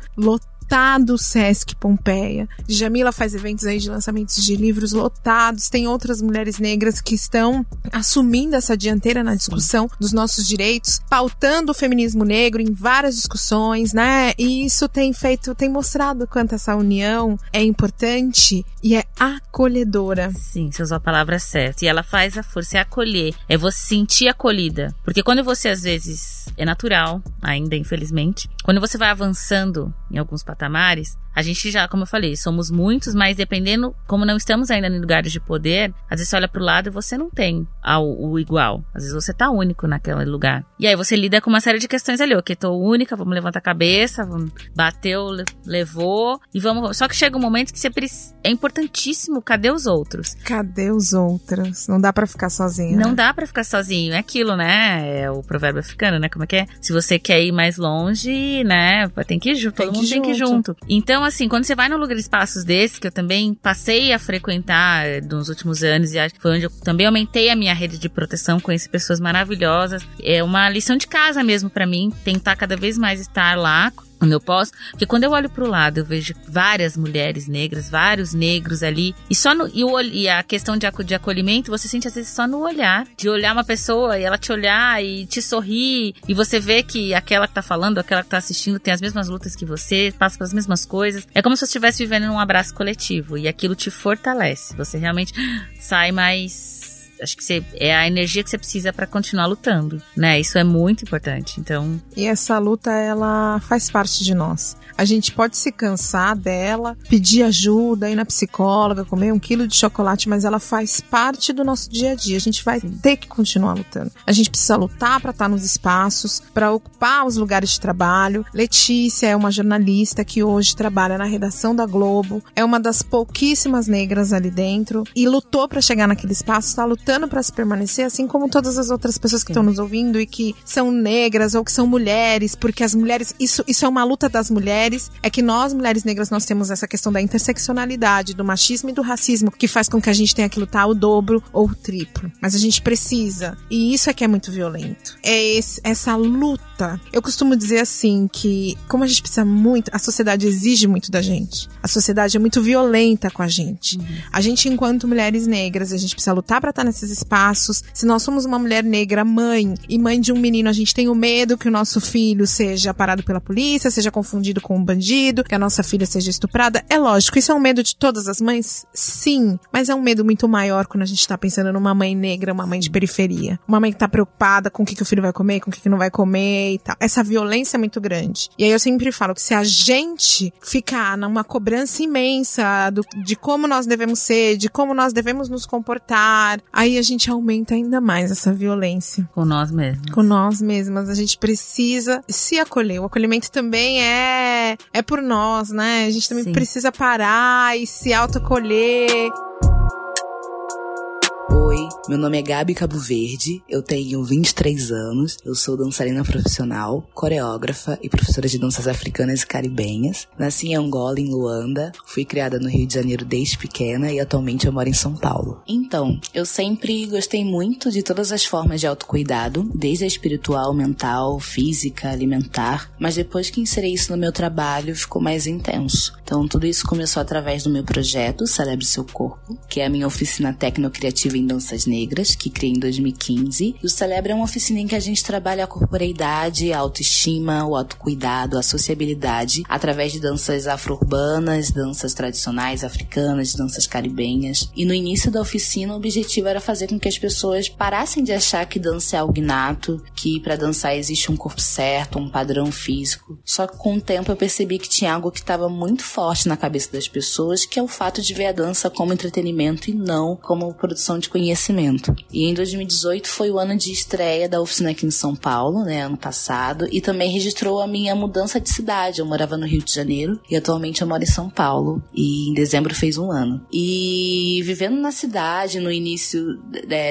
lotado o Sesc Pompeia. Jamila faz eventos aí de lançamentos de livros lotados. Tem outras mulheres negras que estão assumindo essa dianteira na discussão dos nossos direitos, pautando o feminismo negro em várias discussões, né? E isso tem feito, tem mostrado quanto essa união é importante e é acolhedora. Sim, você usou a palavra certa. E ela faz a força, é acolher, é você se sentir acolhida. Porque quando você, às vezes, é natural, ainda, infelizmente, quando você vai avançando em alguns patamares, a gente já, como eu falei, somos muitos, mas dependendo, como não estamos ainda em lugares de poder, às vezes você olha pro lado e você não tem ao, o igual. Às vezes você tá único naquele lugar. E aí você lida com uma série de questões ali, ok, tô única, vamos levantar a cabeça, vamos, bateu, le- levou, e vamos. Só que chega um momento que você precisa. É importantíssimo, cadê os outros? Cadê os outros? Não dá pra ficar sozinha. Não né? dá pra ficar sozinho, é aquilo, né? É o provérbio africano, né? Como é que é? Se você quer ir mais longe, né? Tem que ir junto, todo mundo ir tem que ir junto. junto. Então, assim, quando você vai num lugar espaços desses, que eu também passei a frequentar eh, nos últimos anos, e acho que foi onde eu também aumentei a minha rede de proteção, conheci pessoas maravilhosas. É uma lição de casa mesmo pra mim, tentar cada vez mais estar lá quando eu posso, porque quando eu olho pro lado, eu vejo várias mulheres negras, vários negros ali, e só no, e, o, e a questão de, de acolhimento, você sente às vezes só no olhar, de olhar uma pessoa e ela te olhar e te sorrir, e você vê que aquela que tá falando, aquela que tá assistindo tem as mesmas lutas que você, passa pelas mesmas coisas. É como se você estivesse vivendo num abraço coletivo, e aquilo te fortalece. Você realmente sai mais acho que você, é a energia que você precisa pra continuar lutando, né? Isso é muito importante. Então, E essa luta, ela faz parte de nós. A gente pode se cansar dela, pedir ajuda, ir na psicóloga, comer um quilo de chocolate, mas ela faz parte do nosso dia a dia. A gente vai ter que continuar lutando. A gente precisa lutar para estar nos espaços, para ocupar os lugares de trabalho. Letícia é uma jornalista que hoje trabalha na redação da Globo, é uma das pouquíssimas negras ali dentro e lutou para chegar naquele espaço, está lutando para se permanecer, assim como todas as outras pessoas que estão nos ouvindo e que são negras ou que são mulheres, porque as mulheres, isso, isso é uma luta das mulheres, é que nós, mulheres negras, nós temos essa questão da interseccionalidade, do machismo e do racismo, que faz com que a gente tenha que lutar o dobro ou o triplo. Mas a gente precisa, e isso é que é muito violento. É esse- essa luta luta. Eu costumo dizer assim que, como a gente precisa muito, a sociedade exige muito da gente. A sociedade é muito violenta com a gente. Uhum. A gente, enquanto mulheres negras, a gente precisa lutar para estar nesses espaços. Se nós somos uma mulher negra, mãe e mãe de um menino, a gente tem o medo que o nosso filho seja parado pela polícia, seja confundido com um bandido, que a nossa filha seja estuprada. É lógico, isso é um medo de todas as mães? Sim, mas é um medo muito maior quando a gente tá pensando numa mãe negra, uma mãe de periferia. Uma mãe que tá preocupada com o que, que o filho vai comer, com o que, que não vai comer e tal. Essa violência é muito grande. E aí eu sempre falo que se a gente ficar numa cobrança imensa do, de como nós devemos ser, de como nós devemos nos comportar, aí a gente aumenta ainda mais essa violência. Com nós mesmos. Com nós mesmas. A gente precisa se acolher. O acolhimento também é, é por nós, né? A gente também Sim. precisa parar e se autoacolher. Oi, meu nome é Gabi Cabo Verde, eu tenho 23 anos, eu sou dançarina profissional, coreógrafa e professora de danças africanas e caribenhas. Nasci em Angola, em Luanda, fui criada no Rio de Janeiro desde pequena e atualmente eu moro em São Paulo. Então, eu sempre gostei muito de todas as formas de autocuidado, desde a espiritual, mental, física, alimentar, mas depois que inseri isso no meu trabalho, ficou mais intenso. Então, tudo isso começou através do meu projeto Celebre Seu Corpo, que é a minha oficina tecno-criativa danças negras, que criei em 2015. E o Celebre é uma oficina em que a gente trabalha a corporeidade, a autoestima, o autocuidado, a sociabilidade, através de danças afro-urbanas, danças tradicionais africanas, danças caribenhas. E no início da oficina, o objetivo era fazer com que as pessoas parassem de achar que dança é algo inato, que para dançar existe um corpo certo, um padrão físico. Só que com o tempo eu percebi que tinha algo que estava muito forte na cabeça das pessoas, que é o fato de ver a dança como entretenimento e não como produção de conhecimento. E em 2018 foi o ano de estreia da oficina aqui em São Paulo, né, ano passado, e também registrou a minha mudança de cidade. Eu morava no Rio de Janeiro e atualmente eu moro em São Paulo, e em dezembro fez um ano. E vivendo na cidade, no início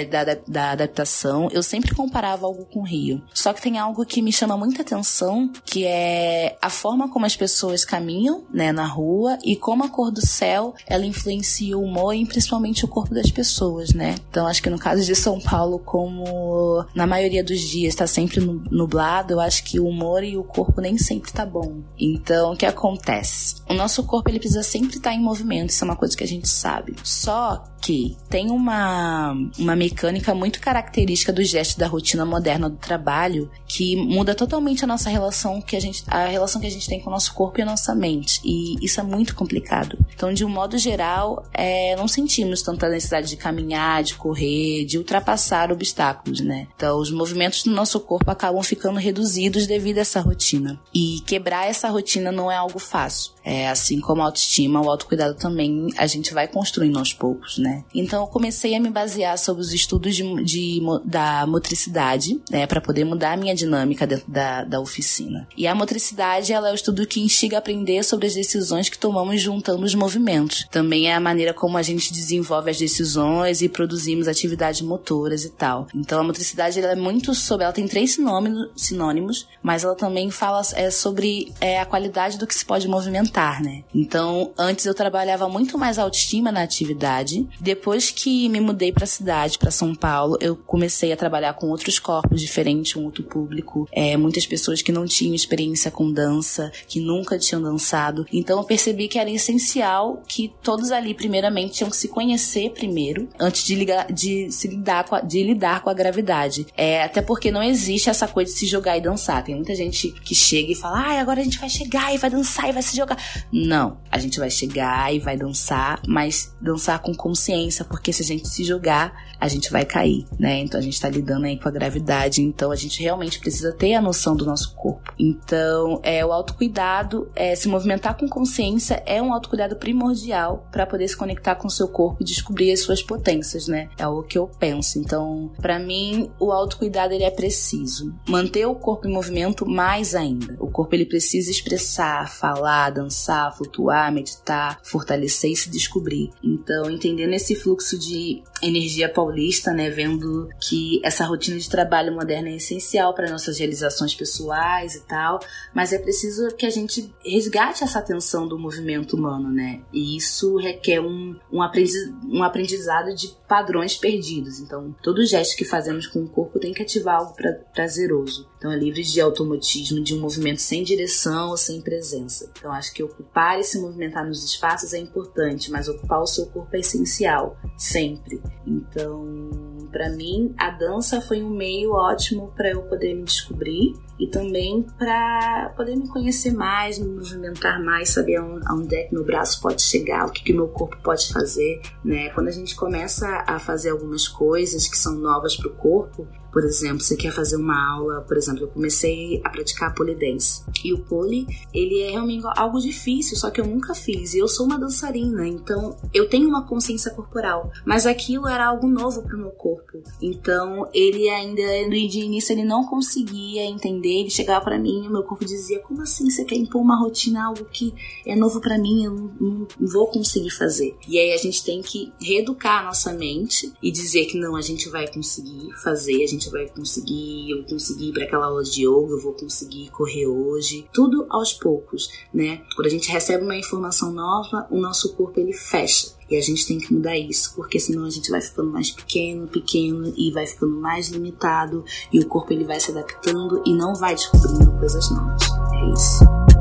da, da, da adaptação, eu sempre comparava algo com o Rio. Só que tem algo que me chama muita atenção, que é a forma como as pessoas caminham, né, na rua e como a cor do céu ela influencia o humor e principalmente o corpo das pessoas, né? Então acho que no caso de São Paulo, como na maioria dos dias está sempre nublado, eu acho que o humor e o corpo nem sempre tá bom. Então o que acontece? O nosso corpo ele precisa sempre estar tá em movimento, isso é uma coisa que a gente sabe. Só que tem uma, uma mecânica muito característica do gesto da rotina moderna do trabalho que muda totalmente a nossa relação que a gente a relação que a gente tem com o nosso corpo e a nossa mente e isso é muito complicado. Então, de um modo geral, é, não sentimos tanta necessidade de caminhar, de correr, de ultrapassar obstáculos, né? Então, os movimentos do nosso corpo acabam ficando reduzidos devido a essa rotina. E quebrar essa rotina não é algo fácil. É, assim como a autoestima, o autocuidado também a gente vai construindo aos poucos, né? Então eu comecei a me basear sobre os estudos de, de da motricidade, né, para poder mudar a minha dinâmica dentro da, da oficina. E a motricidade, ela é o estudo que instiga a aprender sobre as decisões que tomamos juntando os movimentos. Também é a maneira como a gente desenvolve as decisões e produzimos atividades motoras e tal. Então a motricidade ela é muito sobre, ela tem três sinônimos, sinônimos mas ela também fala é, sobre é, a qualidade do que se pode movimentar né? Então, antes eu trabalhava muito mais autoestima na atividade. Depois que me mudei para a cidade, para São Paulo, eu comecei a trabalhar com outros corpos diferentes, um outro público, é, muitas pessoas que não tinham experiência com dança, que nunca tinham dançado. Então, eu percebi que era essencial que todos ali, primeiramente, tinham que se conhecer primeiro, antes de, ligar, de se lidar com a, de lidar com a gravidade. É, até porque não existe essa coisa de se jogar e dançar. Tem muita gente que chega e fala, ah, agora a gente vai chegar e vai dançar e vai se jogar. Não, a gente vai chegar e vai dançar, mas dançar com consciência, porque se a gente se jogar, a gente vai cair, né? Então a gente tá lidando aí com a gravidade, então a gente realmente precisa ter a noção do nosso corpo. Então, é o autocuidado, é se movimentar com consciência é um autocuidado primordial para poder se conectar com o seu corpo e descobrir as suas potências, né? É o que eu penso. Então, para mim, o autocuidado ele é preciso. Manter o corpo em movimento mais ainda. O corpo ele precisa expressar, falar, dançar, flutuar, meditar, fortalecer e se descobrir. Então, entendendo esse fluxo de energia paulista, né, vendo que essa rotina de trabalho moderna é essencial para nossas realizações pessoais e tal, mas é preciso que a gente resgate essa atenção do movimento humano, né? E isso requer um, um, aprendiz, um aprendizado de padrões perdidos. Então, todo gesto que fazemos com o corpo tem que ativar algo pra, prazeroso. Então é livre de automatismo, de um movimento sem direção ou sem presença. Então acho que ocupar e se movimentar nos espaços é importante, mas ocupar o seu corpo é essencial, sempre. Então para mim, a dança foi um meio ótimo para eu poder me descobrir e também para poder me conhecer mais, me movimentar mais, saber aonde é que meu braço pode chegar, o que, que meu corpo pode fazer, né? Quando a gente começa a fazer algumas coisas que são novas para o corpo, por exemplo, você quer fazer uma aula, por exemplo, eu comecei a praticar polidense. E o pole, ele é realmente algo difícil, só que eu nunca fiz. E eu sou uma dançarina, então eu tenho uma consciência corporal. Mas aquilo era algo novo pro meu corpo. Então ele ainda, de início, ele não conseguia entender. Ele chegava para mim o meu corpo dizia: Como assim você quer impor uma rotina, algo que é novo para mim, eu não, não vou conseguir fazer? E aí a gente tem que reeducar a nossa mente e dizer que não, a gente vai conseguir fazer, a gente gente vai conseguir, eu conseguir ir para aquela aula de yoga, eu vou conseguir correr hoje. Tudo aos poucos, né? Quando a gente recebe uma informação nova, o nosso corpo ele fecha. E a gente tem que mudar isso, porque senão a gente vai ficando mais pequeno, pequeno e vai ficando mais limitado e o corpo ele vai se adaptando e não vai descobrindo coisas novas. É isso.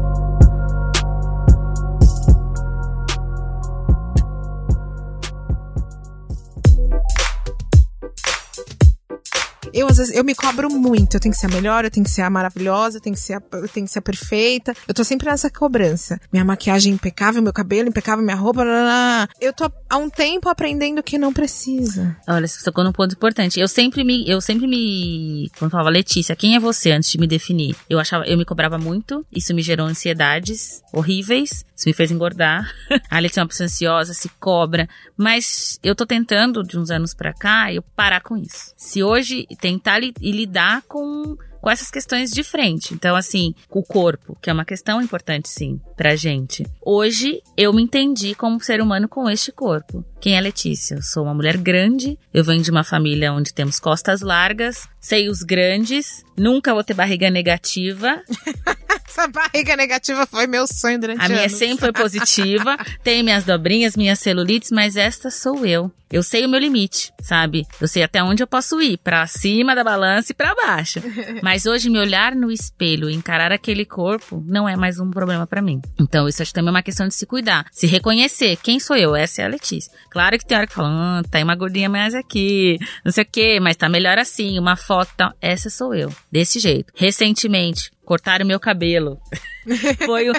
Eu, às vezes, eu me cobro muito. Eu tenho que ser a melhor, eu tenho que ser a maravilhosa, eu tenho que ser a, eu tenho que ser perfeita. Eu tô sempre nessa cobrança. Minha maquiagem impecável, meu cabelo impecável, minha roupa. Blá, blá. Eu tô há um tempo aprendendo que não precisa. Olha, você tocou num ponto importante. Eu sempre me. Eu sempre me. Quando falava, Letícia, quem é você antes de me definir? Eu achava, eu me cobrava muito. Isso me gerou ansiedades horríveis. Isso me fez engordar. a Letícia é uma pessoa ansiosa, se cobra. Mas eu tô tentando, de uns anos pra cá, eu parar com isso. Se hoje tentar li e lidar com com essas questões de frente. Então, assim, o corpo, que é uma questão importante, sim, pra gente. Hoje, eu me entendi como ser humano com este corpo. Quem é Letícia? Eu sou uma mulher grande, eu venho de uma família onde temos costas largas, seios grandes, nunca vou ter barriga negativa. Essa barriga negativa foi meu sonho durante A minha anos. sempre foi positiva. Tem minhas dobrinhas, minhas celulites, mas esta sou eu. Eu sei o meu limite, sabe? Eu sei até onde eu posso ir, para cima da balança e para baixo. Mas hoje me olhar no espelho e encarar aquele corpo não é mais um problema para mim. Então isso acho que também é uma questão de se cuidar, se reconhecer quem sou eu. Essa é a Letícia. Claro que tem hora que fala, ah, tá uma gordinha mais aqui, não sei o que, mas tá melhor assim, uma foto, tal. essa sou eu, desse jeito. Recentemente cortaram meu cabelo. foi o,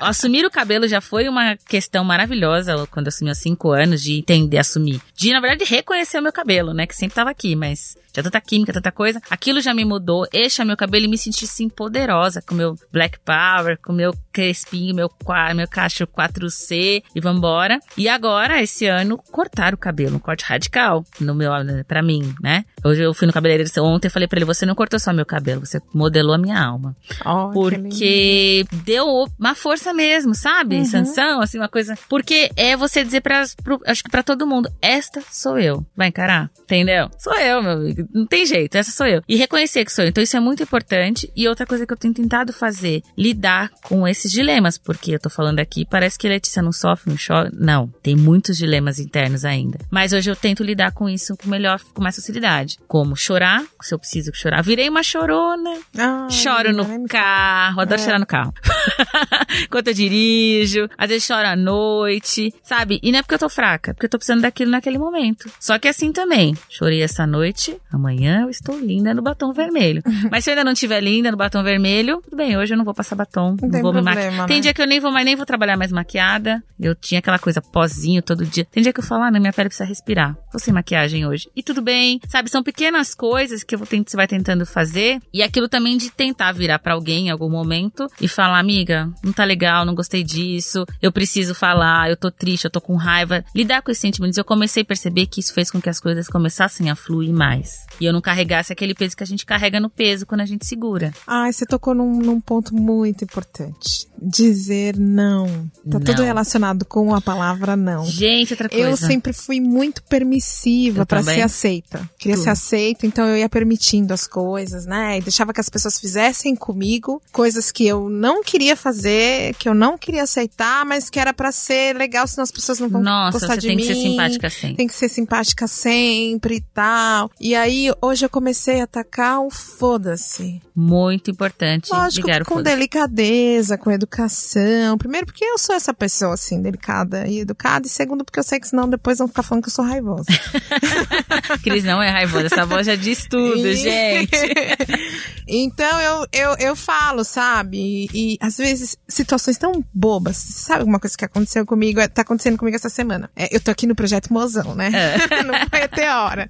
assumir o cabelo já foi uma questão maravilhosa quando assumi aos 5 anos de entender, assumir. De, na verdade, reconhecer o meu cabelo, né? Que sempre tava aqui, mas já tanta química, tanta coisa. Aquilo já me mudou. Eixo meu cabelo e me senti assim poderosa com meu Black Power, com meu crespinho, meu, meu cacho 4C e vambora. E agora, esse ano, cortar o cabelo, um corte radical no meu, pra mim, né? Hoje eu fui no cabeleireiro ontem e falei pra ele: você não cortou só meu cabelo, você modelou a minha alma. Oh, porque deu uma força mesmo, sabe? Uhum. Sanção, assim, uma coisa. Porque é você dizer pra, pro, acho que pra todo mundo: esta sou eu. Vai encarar? Entendeu? Sou eu, meu amigo. Não tem jeito, essa sou eu. E reconhecer que sou eu. Então isso é muito importante. E outra coisa que eu tenho tentado fazer, lidar com esses dilemas. Porque eu tô falando aqui, parece que Letícia não sofre, não chora. Não, tem muitos dilemas internos ainda. Mas hoje eu tento lidar com isso com melhor, com mais facilidade. Como chorar, se eu preciso chorar. Virei uma chorona. Ai, Choro no carro, adoro é. chorar no carro. Enquanto eu dirijo, às vezes choro à noite, sabe? E não é porque eu tô fraca, é porque eu tô precisando daquilo naquele momento. Só que assim também, chorei essa noite, amanhã eu estou linda no batom vermelho. Mas se eu ainda não estiver linda no batom vermelho, tudo bem, hoje eu não vou passar batom, não, não vou problema, me maquiar. Né? Tem dia que eu nem vou mais, nem vou trabalhar mais maquiada. Eu tinha aquela coisa pozinho todo dia. Tem dia que eu falo, ah, não, minha pele precisa respirar. Vou sem maquiagem hoje. E tudo bem, sabe? São pequenas coisas que você vai tentando fazer. E aquilo também de tentar virar para alguém em algum momento e falar, amiga, não tá legal, não gostei disso, eu preciso falar, eu tô triste, eu tô com raiva. Lidar com esses sentimentos, eu comecei a perceber que isso fez com que as coisas começassem a fluir mais. E eu não carregasse aquele peso que a gente carrega no peso quando a gente segura. Ai, você tocou num, num ponto muito importante. Dizer não. Tá não. tudo relacionado com a palavra não. Gente, outra coisa. Eu sempre fui muito permissiva para ser aceita. Queria tudo. ser aceita, então eu ia permitindo as coisas, né? E deixava que as pessoas fizessem comigo coisas que eu não queria fazer, que eu não queria aceitar, mas que era para ser legal, senão as pessoas não vão Nossa, gostar você de tem mim. que ser simpática sempre. Tem que ser simpática sempre e tal. E aí, hoje eu comecei a atacar o foda-se. Muito importante Lógico, com delicadeza, com educação. Primeiro, porque eu sou essa pessoa, assim, delicada e educada. E segundo, porque eu sei que senão depois vão ficar falando que eu sou raivosa. Cris não é raivosa, essa voz já diz tudo, E- gente. então eu, eu, eu falo, sabe? E, e, às vezes situações tão bobas. Sabe alguma coisa que aconteceu comigo? É, Tá acontecendo comigo essa semana. É, eu tô aqui no projeto Mozão, né? É. no Meteora.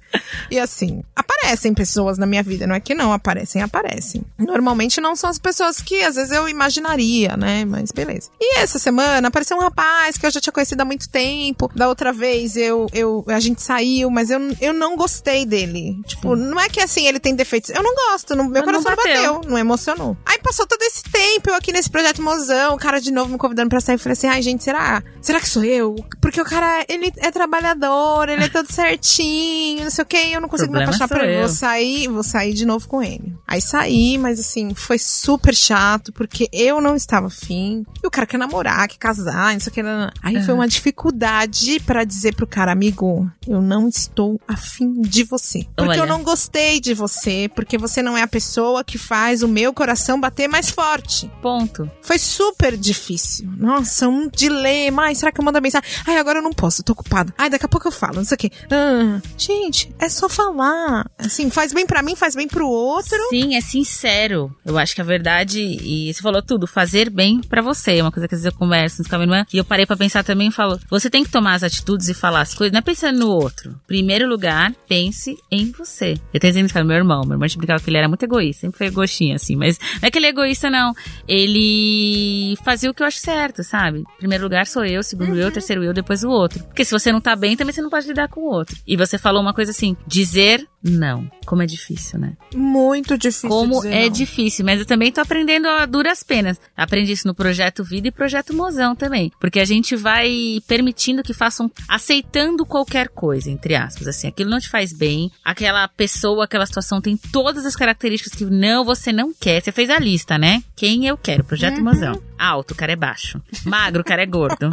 E assim, aparecem pessoas na minha vida, não é que não aparecem, aparecem. Normalmente não são as pessoas que às vezes eu imaginaria, né? Mas beleza. E essa semana apareceu um rapaz que eu já tinha conhecido há muito tempo. Da outra vez eu, eu a gente saiu, mas eu, eu não gostei dele. Tipo, não é que assim ele tem defeitos. Eu não gosto, no, meu Mas não coração não bateu. bateu, não emocionou. Aí passou todo esse tempo eu aqui nesse projeto Mozão, o cara de novo me convidando pra sair. Eu falei assim: ai, gente, será? Será que sou eu? Porque o cara, ele é trabalhador, ele é todo certinho, não sei o quê, eu não consigo me Problema apaixonar ele. Vou sair, vou sair de novo com ele. Aí saí, mas assim, foi super chato, porque eu não estava afim. E o cara quer namorar, quer casar, não sei o que. não, não. Aí foi uma dificuldade pra dizer pro cara, amigo, eu não estou afim de você. Porque Olha. eu não gostei de você, porque você não é a pessoa que faz o meu coração bater mais forte. Ponto. Foi super difícil. Nossa, um dilema. Ai, será que eu mando a mensagem? Ai, agora eu não posso, tô ocupada. Ai, daqui a pouco eu falo, não sei o quê. Ah, gente, é só falar. Assim, faz bem pra mim, faz bem pro outro. Sim, é sincero. Eu acho que a verdade, e você falou tudo, fazer bem pra você. É uma coisa que às vezes eu converso nos caminhos, e eu parei pra pensar também e falo, você tem que tomar as atitudes e falar as coisas, não é pensando no outro. Primeiro lugar, pense em você. Eu tenho exemplo do meu irmão, meu irmão explicava que ele era muito egoísta, sempre foi egoístinho, assim, mas não é que ele é egoísta, não. Ele fazia o que eu acho certo, sabe? Em primeiro lugar sou eu, segundo eu, terceiro eu, depois o outro. Porque se você não tá bem, também você não pode lidar com o outro. E você falou uma coisa assim, dizer não. Como é difícil, né? Muito difícil. Como é não. difícil, mas eu também tô aprendendo a duras penas. Aprendi isso no projeto Vida e projeto Mozão também, porque a gente vai permitindo que façam, aceitando qualquer coisa, entre aspas, assim, aquilo não te faz bem, aquela pessoa, aquela situação tem todas as características que não, você não quer. Você fez a lista, né? Quem eu quero, projeto Mozão. Alto, o cara é baixo. Magro, o cara é gordo.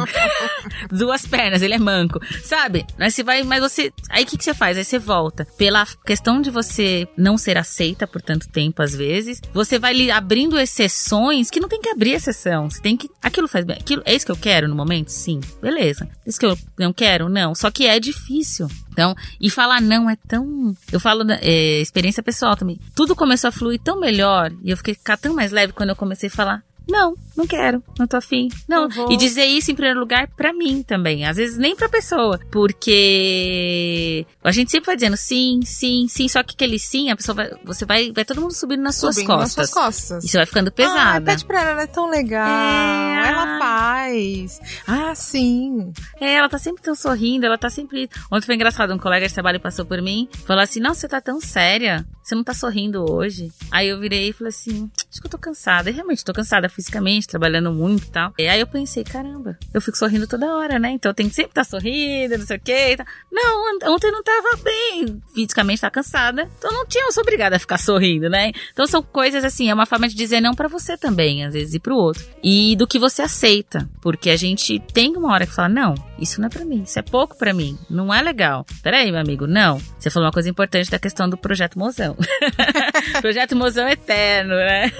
Duas pernas, ele é manco. Sabe? Mas você vai, mas você. Aí o que, que você faz? Aí você volta. Pela questão de você não ser aceita por tanto tempo, às vezes, você vai lhe abrindo exceções que não tem que abrir exceção. Você tem que. Aquilo faz bem. Aquilo, é isso que eu quero no momento? Sim. Beleza. Isso que eu não quero? Não. Só que é difícil. Então, e falar não é tão. Eu falo é, experiência pessoal também. Tudo começou a fluir tão melhor e eu fiquei ficar tão mais leve quando eu comecei a falar. Não, não quero, não tô afim. Não, e dizer isso em primeiro lugar pra mim também. Às vezes nem pra pessoa. Porque a gente sempre vai dizendo sim, sim, sim. Só que aquele sim, a pessoa vai. Você vai. Vai todo mundo subindo nas suas Subindo costas. nas suas costas. Você vai ficando Ah, pesada. pede pra ela, ela é tão legal. É, ela ah. faz. Ah, sim. É, ela tá sempre tão sorrindo, ela tá sempre. Ontem foi engraçado, um colega de trabalho passou por mim, falou assim: Nossa, você tá tão séria, você não tá sorrindo hoje. Aí eu virei e falei assim: Acho que eu tô cansada. E realmente, tô cansada fisicamente, trabalhando muito e tal. E aí eu pensei: Caramba, eu fico sorrindo toda hora, né? Então eu tenho que sempre estar sorrindo, não sei o quê. Não, ont- ontem eu não tava bem, fisicamente tá cansada. Então eu não tinha, eu sou obrigada a ficar sorrindo, né? Então são coisas assim, é uma forma de dizer não pra você também, às vezes, e pro outro. E do que você aceita. Porque a gente tem uma hora que fala: Não, isso não é pra mim, isso é pouco pra mim, não é legal. Peraí, meu amigo, não. Você falou uma coisa importante da questão do projeto Mozão. projeto Mozão eterno, né?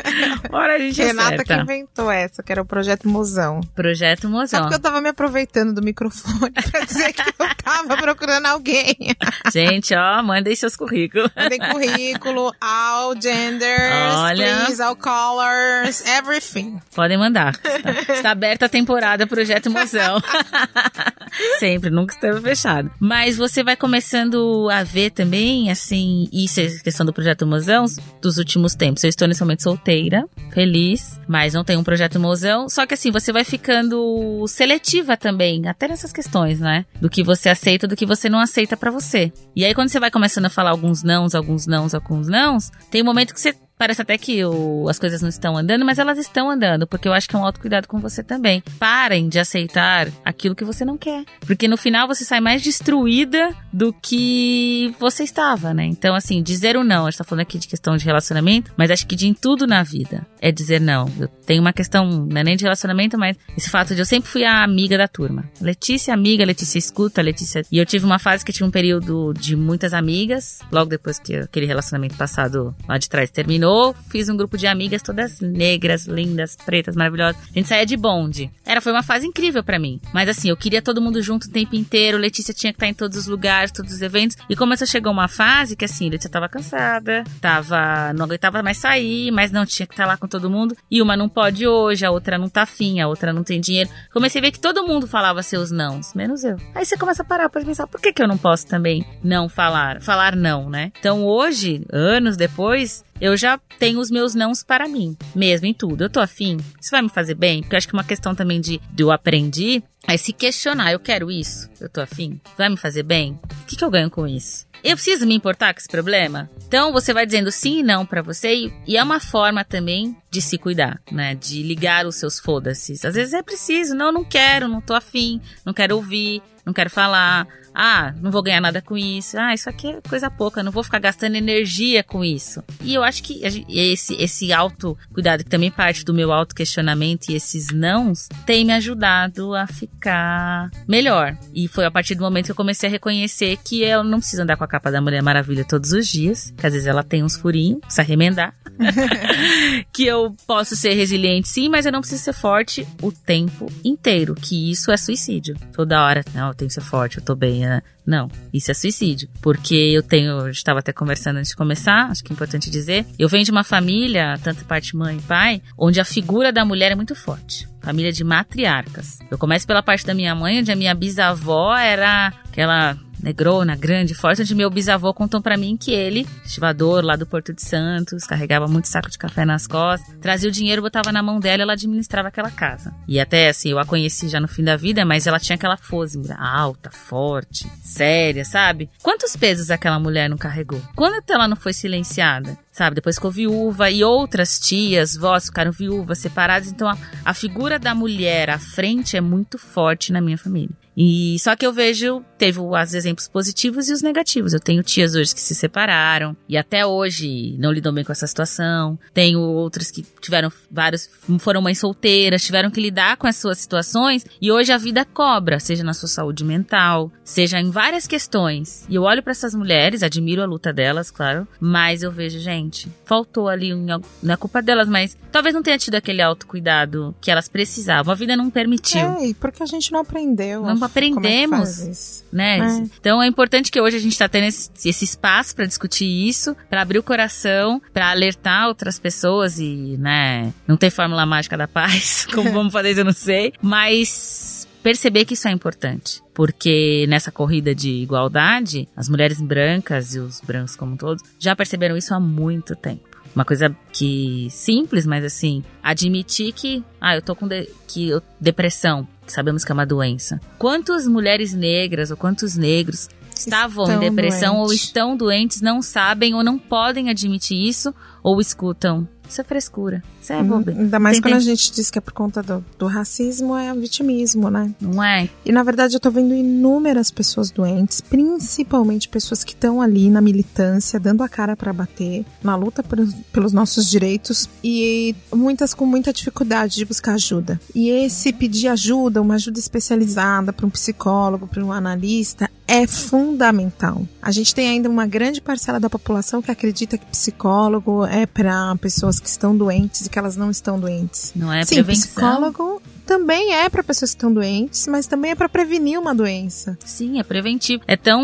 Hora a gente Renata acerta. Inventou essa, que era o projeto Mozão. Projeto Só Mozão. porque eu tava me aproveitando do microfone pra dizer que eu tava procurando alguém. Gente, ó, mandem seus currículos. Mandei currículo, all genders, Olha. please, all colors, everything. Podem mandar. Está, está aberta a temporada Projeto Mozão. Sempre, nunca esteve fechado. Mas você vai começando a ver também, assim, isso é questão do Projeto Mozão dos últimos tempos. Eu estou nesse momento solteira, feliz, mas não tenho um Projeto Mozão. Só que assim, você vai ficando seletiva também, até nessas questões, né? Do que você aceita, do que você não aceita pra você. E aí, quando você vai começando a falar alguns nãos, alguns nãos, alguns nãos, tem um momento que você parece até que o, as coisas não estão andando, mas elas estão andando, porque eu acho que é um autocuidado com você também. Parem de aceitar aquilo que você não quer. Porque no final você sai mais destruída do que você estava, né? Então, assim, dizer o não, a gente tá falando aqui de questão de relacionamento, mas acho que de em tudo na vida é dizer não. Eu tenho uma questão, não é nem de relacionamento, mas esse fato de eu sempre fui a amiga da turma. Letícia, amiga, Letícia escuta, Letícia. E eu tive uma fase que tinha um período de muitas amigas, logo depois que aquele relacionamento passado lá de trás terminou, fiz um grupo de amigas todas negras, lindas, pretas, maravilhosas. A gente saía de bonde. Era, foi uma fase incrível para mim. Mas assim, eu queria todo mundo junto o tempo inteiro, Letícia tinha que estar em todos os lugares, todos os eventos. E começou a chegar uma fase que assim, Letícia tava cansada, tava, não aguentava mais sair, mas não tinha que estar lá com todo mundo. E uma não pode hoje, a outra não tá afim, a outra não tem dinheiro. Comecei a ver que todo mundo falava seus nãos, menos eu. Aí você começa a parar pra pensar, por que que eu não posso também não falar? Falar não, né? Então hoje, anos depois, eu já tenho os meus nãos para mim, mesmo em tudo. Eu tô afim, isso vai me fazer bem? Porque eu acho que uma questão também de, de eu aprendi é se questionar, eu quero isso, eu tô afim, vai me fazer bem? O que, que eu ganho com isso? Eu preciso me importar com esse problema? Então você vai dizendo sim e não para você e é uma forma também de se cuidar, né? De ligar os seus foda-se. Às vezes é preciso, não, não quero, não tô afim, não quero ouvir, não quero falar. Ah, não vou ganhar nada com isso. Ah, isso aqui é coisa pouca, não vou ficar gastando energia com isso. E eu acho que esse, esse autocuidado, que também parte do meu autoquestionamento e esses nãos, tem me ajudado a ficar melhor. E foi a partir do momento que eu comecei a reconhecer que eu não preciso andar com a capa da Mulher Maravilha todos os dias, que às vezes ela tem uns furinhos, precisa remendar. que eu posso ser resiliente sim, mas eu não preciso ser forte o tempo inteiro, que isso é suicídio. Toda hora, não, eu tenho que ser forte, eu tô bem, né? Não, isso é suicídio. Porque eu tenho, eu estava até conversando antes de começar, acho que é importante dizer, eu venho de uma família, tanto parte mãe e pai, onde a figura da mulher é muito forte. Família de matriarcas. Eu começo pela parte da minha mãe, onde a minha bisavó era aquela negrona, grande, forte, onde meu bisavô contou para mim que ele, estivador lá do Porto de Santos, carregava muito saco de café nas costas, trazia o dinheiro, botava na mão dela e ela administrava aquela casa. E até assim, eu a conheci já no fim da vida, mas ela tinha aquela pose alta, forte, séria, sabe? Quantos pesos aquela mulher não carregou? Quando ela não foi silenciada? Sabe? Depois ficou viúva e outras tias, vós ficaram viúvas, separadas. Então a, a, figura da mulher à frente é muito forte na minha família. E só que eu vejo, teve os exemplos positivos e os negativos. Eu tenho tias hoje que se separaram e até hoje não lidam bem com essa situação. Tenho outras que tiveram vários, foram mães solteiras, tiveram que lidar com as suas situações e hoje a vida cobra, seja na sua saúde mental, seja em várias questões. E eu olho para essas mulheres, admiro a luta delas, claro, mas eu vejo, gente, faltou ali, não é culpa delas, mas talvez não tenha tido aquele autocuidado que elas precisavam. A vida não permitiu. É, porque a gente não aprendeu. Não aprendemos, é né? É. Então é importante que hoje a gente está tendo esse, esse espaço para discutir isso, para abrir o coração, para alertar outras pessoas e, né, não ter fórmula mágica da paz, como vamos fazer isso eu não sei, mas perceber que isso é importante. Porque nessa corrida de igualdade, as mulheres brancas e os brancos como todos já perceberam isso há muito tempo. Uma coisa que simples, mas assim, admitir que, ah, eu tô com de, que eu, depressão, que sabemos que é uma doença. Quantas mulheres negras ou quantos negros estavam estão em depressão doentes. ou estão doentes, não sabem ou não podem admitir isso ou escutam isso é frescura. Isso é bobeira. Ainda mais quando a gente diz que é por conta do, do racismo, é vitimismo, né? Não é? E na verdade eu tô vendo inúmeras pessoas doentes, principalmente pessoas que estão ali na militância, dando a cara para bater, na luta por, pelos nossos direitos e muitas com muita dificuldade de buscar ajuda. E esse pedir ajuda, uma ajuda especializada para um psicólogo, para um analista, é fundamental. A gente tem ainda uma grande parcela da população que acredita que psicólogo é para pessoas que estão doentes que elas não estão doentes. Não é Sim, prevenção. psicólogo também é para pessoas que estão doentes, mas também é para prevenir uma doença. Sim, é preventivo. É tão,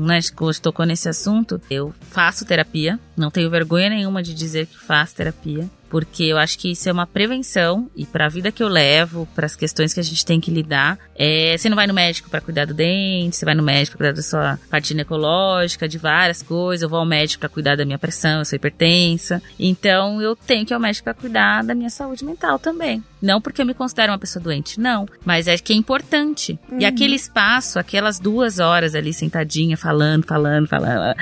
né, que tocou nesse assunto, eu faço terapia, não tenho vergonha nenhuma de dizer que faço terapia porque eu acho que isso é uma prevenção e para a vida que eu levo, para as questões que a gente tem que lidar, é, você não vai no médico para cuidar do dente, você vai no médico para cuidar da sua parte ginecológica, de várias coisas, eu vou ao médico para cuidar da minha pressão, eu sou hipertensa. Então eu tenho que ir ao médico para cuidar da minha saúde mental também. Não porque eu me considero uma pessoa doente, não, mas é que é importante. Uhum. E aquele espaço, aquelas duas horas ali sentadinha falando, falando, falando,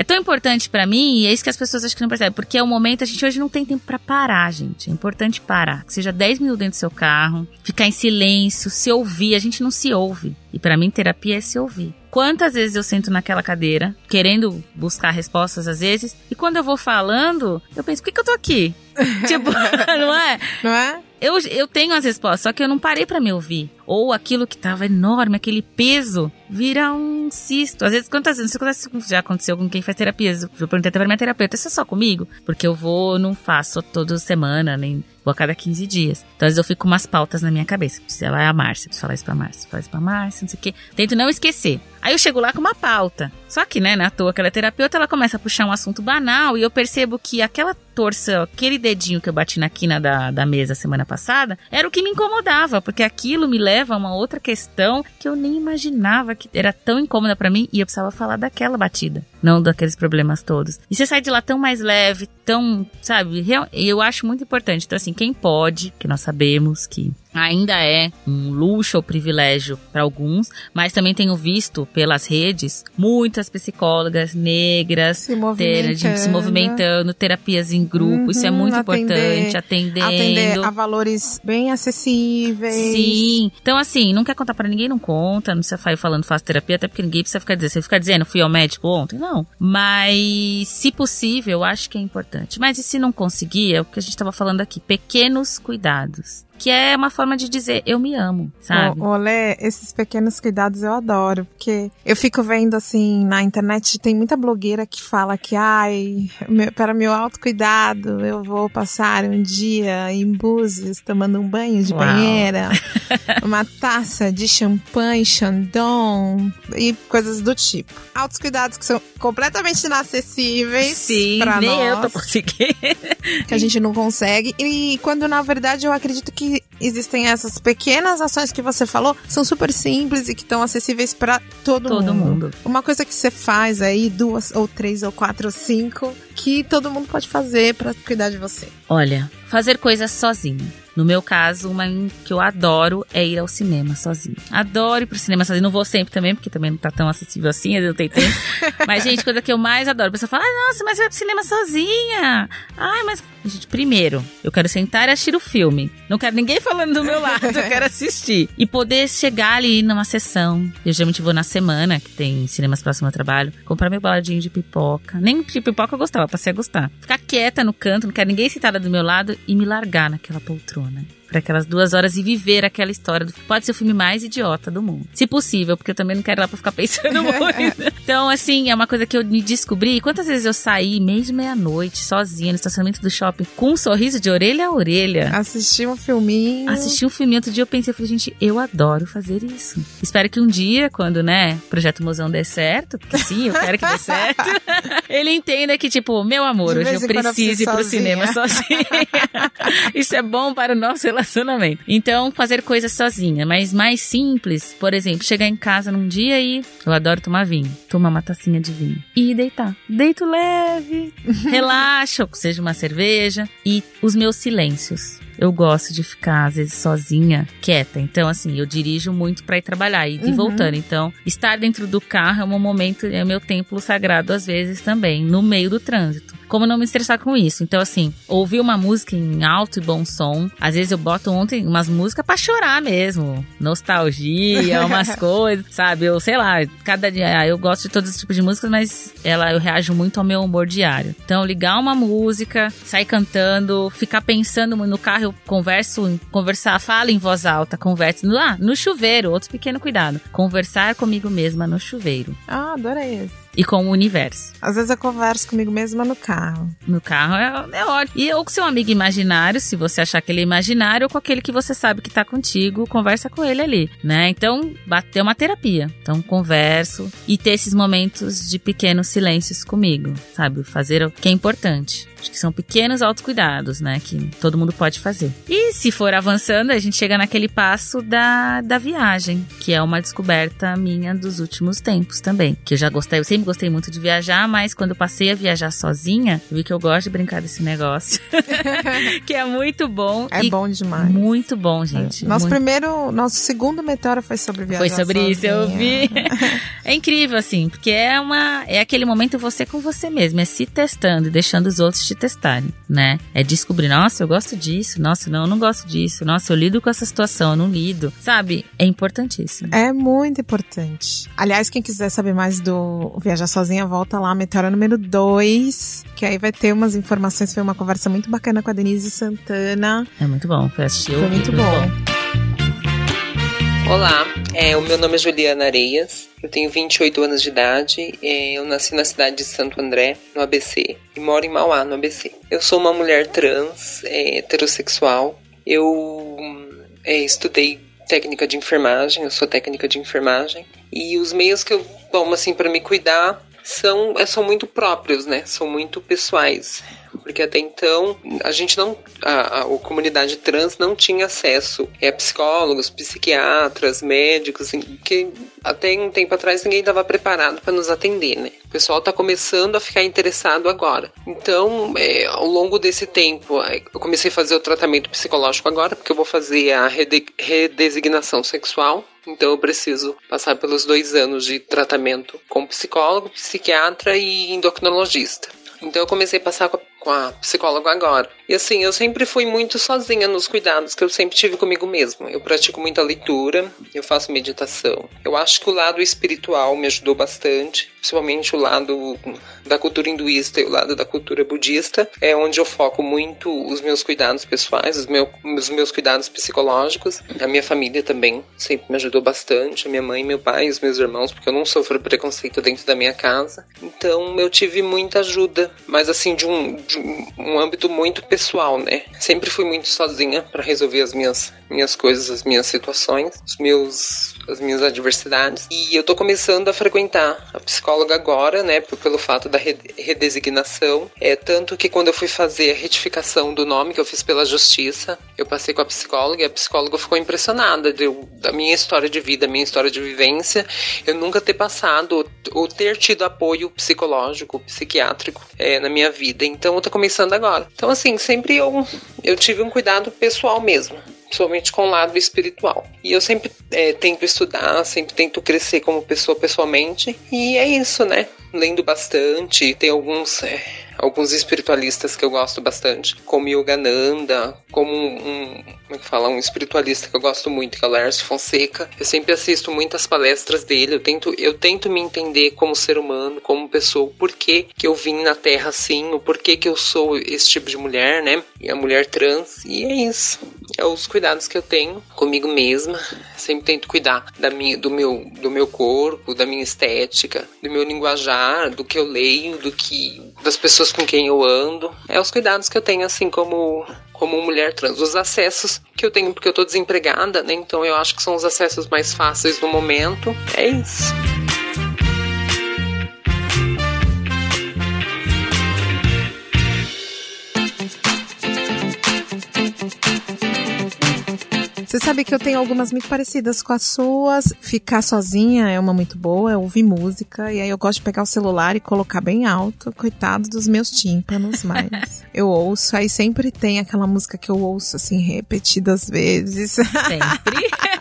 é tão importante para mim, e é isso que as pessoas acho que não percebem, porque é o momento, a gente hoje não tem tempo para parar, gente. É importante parar. Que seja 10 minutos dentro do seu carro, ficar em silêncio, se ouvir. A gente não se ouve. E para mim, terapia é se ouvir. Quantas vezes eu sento naquela cadeira, querendo buscar respostas às vezes, e quando eu vou falando, eu penso, por que, que eu tô aqui? tipo, não é? Não é? Eu, eu tenho as respostas, só que eu não parei para me ouvir. Ou aquilo que tava enorme, aquele peso, vira um cisto. Às vezes, quantas vezes, isso já aconteceu com quem faz terapia. Eu perguntei até pra minha terapeuta, isso é só comigo? Porque eu vou, não faço toda semana, nem vou a cada 15 dias. Então, às vezes eu fico com umas pautas na minha cabeça. Ela é a Márcia, preciso falar isso pra Márcia, falar isso pra Márcia, não sei o quê. Tento não esquecer. Aí eu chego lá com uma pauta. Só que, né, na toa que ela é terapeuta, ela começa a puxar um assunto banal e eu percebo que aquela torça, aquele dedinho que eu bati na quina da, da mesa semana passada, era o que me incomodava, porque aquilo me leva a uma outra questão que eu nem imaginava que era tão incômoda para mim e eu precisava falar daquela batida, não daqueles problemas todos. E você sai de lá tão mais leve, tão, sabe, eu acho muito importante. Então, assim, quem pode, que nós sabemos que ainda é um luxo ou privilégio para alguns, mas também tenho visto pelas redes muitas psicólogas negras se movimentando, se movimentando terapias em grupo. Uhum, Isso é muito atender, importante, atendendo. Atender a valores bem acessíveis. Sim. Então, assim, não quer contar para ninguém, não conta. Não se vai falando faz terapia, até porque ninguém precisa ficar dizendo. Você fica dizendo, fui ao médico ontem? Não. Mas, se possível, eu acho que é importante. Mas e se não conseguir, é o que a gente estava falando aqui, pequenos cuidados que é uma forma de dizer eu me amo, sabe? Olé, esses pequenos cuidados eu adoro, porque eu fico vendo assim na internet, tem muita blogueira que fala que, ai, meu, para meu autocuidado, eu vou passar um dia em Búzios tomando um banho de Uau. banheira, uma taça de champanhe, Chandon e coisas do tipo. Altos cuidados que são completamente inacessíveis Sim, pra nem nós, eu tô conseguindo. que a gente não consegue. E quando na verdade eu acredito que existem essas pequenas ações que você falou, são super simples e que estão acessíveis para todo, todo mundo. mundo. Uma coisa que você faz aí, duas ou três ou quatro ou cinco, que todo mundo pode fazer para cuidar de você. Olha, fazer coisas sozinho. No meu caso, uma que eu adoro é ir ao cinema sozinho. Adoro ir pro cinema sozinho. Não vou sempre também, porque também não tá tão acessível assim, eu não tenho tempo. mas, gente, coisa que eu mais adoro. A pessoa fala, ah, nossa, mas vai pro cinema sozinha. Ai, mas. Gente, primeiro, eu quero sentar e assistir o filme. Não quero ninguém falando do meu lado, eu quero assistir. E poder chegar ali numa sessão. Eu geralmente vou na semana, que tem cinemas próximo ao trabalho, comprar meu baladinho de pipoca. Nem de pipoca eu gostava, passei a gostar. Ficar quieta no canto, não quero ninguém sentada do meu lado e me largar naquela poltrona woman. Para aquelas duas horas e viver aquela história. Pode ser o filme mais idiota do mundo. Se possível, porque eu também não quero ir lá pra ficar pensando muito. então, assim, é uma coisa que eu me descobri. Quantas vezes eu saí, mesmo meia-noite, sozinha, no estacionamento do shopping, com um sorriso de orelha a orelha. Assisti um filminho. Assisti um filminho. Outro dia eu pensei, eu falei, gente, eu adoro fazer isso. Espero que um dia, quando, né, o Projeto Mozão dê certo, porque sim, eu quero que dê certo, ele entenda que, tipo, meu amor, hoje eu preciso ir pro cinema sozinha. isso é bom para o nosso relacionamento relacionamento. Então, fazer coisas sozinha, mas mais simples, por exemplo, chegar em casa num dia e eu adoro tomar vinho, tomar uma tacinha de vinho e deitar. Deito leve, relaxo, seja uma cerveja e os meus silêncios. Eu gosto de ficar, às vezes, sozinha, quieta. Então, assim, eu dirijo muito para ir trabalhar e uhum. voltando. Então, estar dentro do carro é um momento, é meu templo sagrado, às vezes, também, no meio do trânsito como não me estressar com isso. Então, assim, ouvir uma música em alto e bom som. Às vezes eu boto ontem umas músicas para chorar mesmo. Nostalgia, umas coisas, sabe? Eu sei lá, cada dia eu gosto de todos os tipos de músicas, mas ela eu reajo muito ao meu humor diário. Então, ligar uma música, sair cantando, ficar pensando no carro, eu converso, conversar, falo em voz alta, converso lá no chuveiro, outro pequeno cuidado. Conversar comigo mesma no chuveiro. Ah, adorei esse e com o universo. Às vezes eu converso comigo mesma no carro. No carro é, é ótimo. E ou com seu amigo imaginário, se você achar que ele é imaginário, ou com aquele que você sabe que tá contigo, conversa com ele ali, né? Então, bater uma terapia. Então, converso e ter esses momentos de pequenos silêncios comigo, sabe? Fazer o que é importante. Acho que são pequenos autocuidados, né? Que todo mundo pode fazer. E se for avançando, a gente chega naquele passo da, da viagem, que é uma descoberta minha dos últimos tempos também. Que eu já gostei, eu sempre sempre gostei muito de viajar, mas quando eu passei a viajar sozinha, vi que eu gosto de brincar desse negócio. que é muito bom. É bom demais. Muito bom, gente. Nosso muito... primeiro, nosso segundo meteoro foi sobre viajar Foi sobre sozinha. isso, eu vi. é incrível, assim, porque é uma. É aquele momento você com você mesmo, é se testando e deixando os outros te testarem, né? É descobrir, nossa, eu gosto disso, nossa, não, eu não gosto disso, nossa, eu lido com essa situação, eu não lido. Sabe? É importantíssimo. É muito importante. Aliás, quem quiser saber mais do Viajar Sozinha, volta lá, Meteora número 2, que aí vai ter umas informações. Foi uma conversa muito bacana com a Denise Santana. É muito bom, foi assistir. Foi muito bom. Olá, é, o meu nome é Juliana Areias, eu tenho 28 anos de idade, é, eu nasci na cidade de Santo André, no ABC, e moro em Mauá, no ABC. Eu sou uma mulher trans, é, heterossexual, eu é, estudei técnica de enfermagem, eu sou técnica de enfermagem, e os meios que eu tomo assim para me cuidar são, é, são muito próprios, né? São muito pessoais. Porque até então a gente não. A, a, a comunidade trans não tinha acesso a psicólogos, psiquiatras, médicos, que até um tempo atrás ninguém estava preparado para nos atender, né? O pessoal está começando a ficar interessado agora. Então, é, ao longo desse tempo, eu comecei a fazer o tratamento psicológico agora, porque eu vou fazer a rede, redesignação sexual. Então eu preciso passar pelos dois anos de tratamento com psicólogo, psiquiatra e endocrinologista. Então eu comecei a passar com a, psicóloga agora. E assim, eu sempre fui muito sozinha nos cuidados que eu sempre tive comigo mesma. Eu pratico muita leitura, eu faço meditação. Eu acho que o lado espiritual me ajudou bastante, principalmente o lado da cultura hinduísta e o lado da cultura budista, é onde eu foco muito os meus cuidados pessoais, os, meu, os meus cuidados psicológicos. A minha família também sempre me ajudou bastante, a minha mãe, meu pai, os meus irmãos, porque eu não sofro preconceito dentro da minha casa. Então eu tive muita ajuda, mas assim, de um, de um âmbito muito pessoal, né? Sempre fui muito sozinha para resolver as minhas, minhas coisas, as minhas situações, os meus, as minhas adversidades. E eu tô começando a frequentar a psicóloga agora, né? Pelo fato da redesignação. É tanto que quando eu fui fazer a retificação do nome que eu fiz pela justiça, eu passei com a psicóloga e a psicóloga ficou impressionada de, da minha história de vida, minha história de vivência, eu nunca ter passado ou ter tido apoio psicológico, psiquiátrico é, na minha vida. Então eu tô começando agora. Então assim, sempre eu eu tive um cuidado pessoal mesmo principalmente com o lado espiritual. E eu sempre é, tento estudar, sempre tento crescer como pessoa pessoalmente, e é isso, né? Lendo bastante, tem alguns. É, alguns espiritualistas que eu gosto bastante, como Yogananda, como um, como é que fala, um espiritualista que eu gosto muito, que é o Lércio Fonseca. Eu sempre assisto muitas palestras dele, eu tento, eu tento me entender como ser humano, como pessoa, o porquê que eu vim na Terra assim, o porquê que eu sou esse tipo de mulher, né? E a mulher trans, e é isso. É os cuidados que eu tenho comigo mesma. Sempre tento cuidar da minha, do, meu, do meu corpo, da minha estética, do meu linguajar, do que eu leio, do que das pessoas com quem eu ando. É os cuidados que eu tenho assim como como mulher trans. Os acessos que eu tenho porque eu tô desempregada, né? Então eu acho que são os acessos mais fáceis no momento. É isso. Você sabe que eu tenho algumas muito parecidas com as suas. Ficar sozinha é uma muito boa, é ouvir música. E aí eu gosto de pegar o celular e colocar bem alto. Coitado dos meus tímpanos, mas eu ouço. Aí sempre tem aquela música que eu ouço, assim, repetidas vezes. Sempre.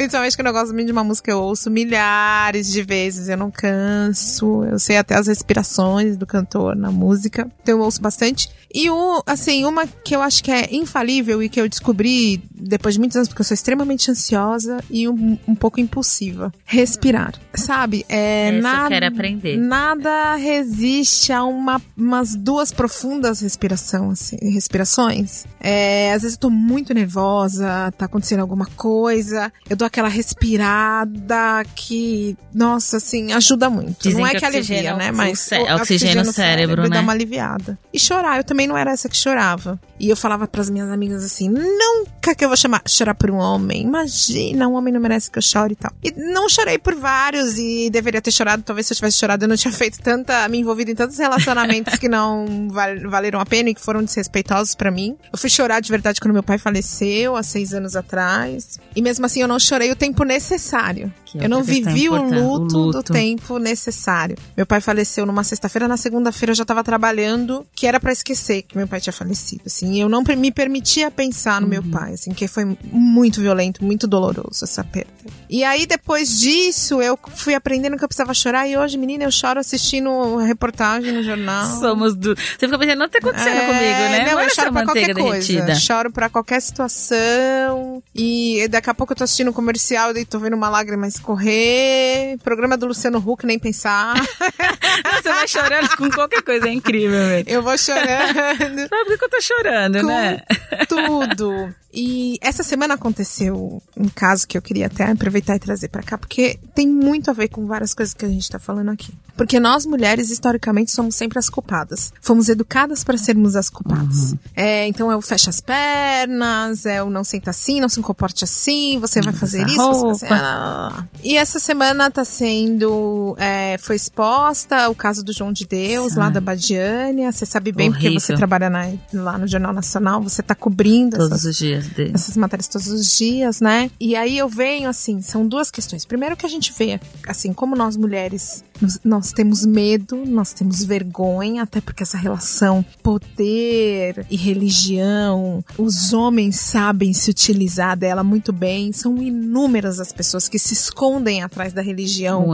Principalmente quando eu gosto muito de uma música, eu ouço milhares de vezes, eu não canso. Eu sei até as respirações do cantor na música. Então eu ouço bastante. E o, assim, uma que eu acho que é infalível e que eu descobri depois de muitos anos, porque eu sou extremamente ansiosa e um, um pouco impulsiva. Respirar. Sabe? É, Essa eu nada, quero aprender. Nada resiste a uma, umas duas profundas respiração, assim, respirações. É, às vezes eu tô muito nervosa, tá acontecendo alguma coisa. Eu dou aquela respirada que, nossa, assim, ajuda muito. Dizem não é que que alivia, oxigena né? o Mas cé- oxigena o cérebro, né? dá uma aliviada. E chorar, eu também não era essa que chorava. E eu falava pras minhas amigas assim: nunca que eu vou chamar, chorar por um homem? Imagina, um homem não merece que eu chore e tal. E não chorei por vários e deveria ter chorado. Talvez se eu tivesse chorado eu não tinha feito tanta, me envolvido em tantos relacionamentos que não val, valeram a pena e que foram desrespeitosos para mim. Eu fui chorar de verdade quando meu pai faleceu, há seis anos atrás. E mesmo assim eu não chorei o tempo necessário. É eu não vivi o luto, o luto, do tempo necessário. Meu pai faleceu numa sexta-feira, na segunda-feira eu já tava trabalhando, que era para esquecer que meu pai tinha falecido, assim. Eu não me permitia pensar no uhum. meu pai, assim, que foi muito violento, muito doloroso essa perda. E aí depois disso eu fui aprendendo que eu precisava chorar e hoje, menina, eu choro assistindo reportagem no jornal. Somos do. Você fica pensando, não tá acontecendo é, comigo, né? Não, não eu choro pra qualquer derretida. coisa. Choro pra qualquer situação. E daqui a pouco eu tô assistindo um comercial e tô vendo uma lágrima escorrer. Programa do Luciano Huck, nem pensar. Você vai chorando com qualquer coisa, é incrível, velho. Eu vou chorando. Sabe por que eu tô chorando, com né? Tudo. E essa semana aconteceu um caso que eu queria até aproveitar e trazer para cá, porque tem muito a ver com várias coisas que a gente tá falando aqui. Porque nós mulheres, historicamente, somos sempre as culpadas. Fomos educadas para sermos as culpadas. Uhum. É, então é o fecha as pernas, é o não senta assim, não se comporte assim, você vai fazer isso, você vai fazer... Ah. E essa semana tá sendo. É, foi exposta o caso do João de Deus, lá da Badiânia. Você sabe bem Horrível. porque você trabalha na, lá no Jornal Nacional, você tá cobrindo todos essas, os dias dele. essas matérias todos os dias, né? E aí eu venho assim, são duas questões. Primeiro que a gente vê, assim, como nós mulheres, nós temos medo, nós temos vergonha, até porque essa relação poder e religião, os homens sabem se utilizar dela muito bem. São inúmeras as pessoas que se escondem atrás da religião.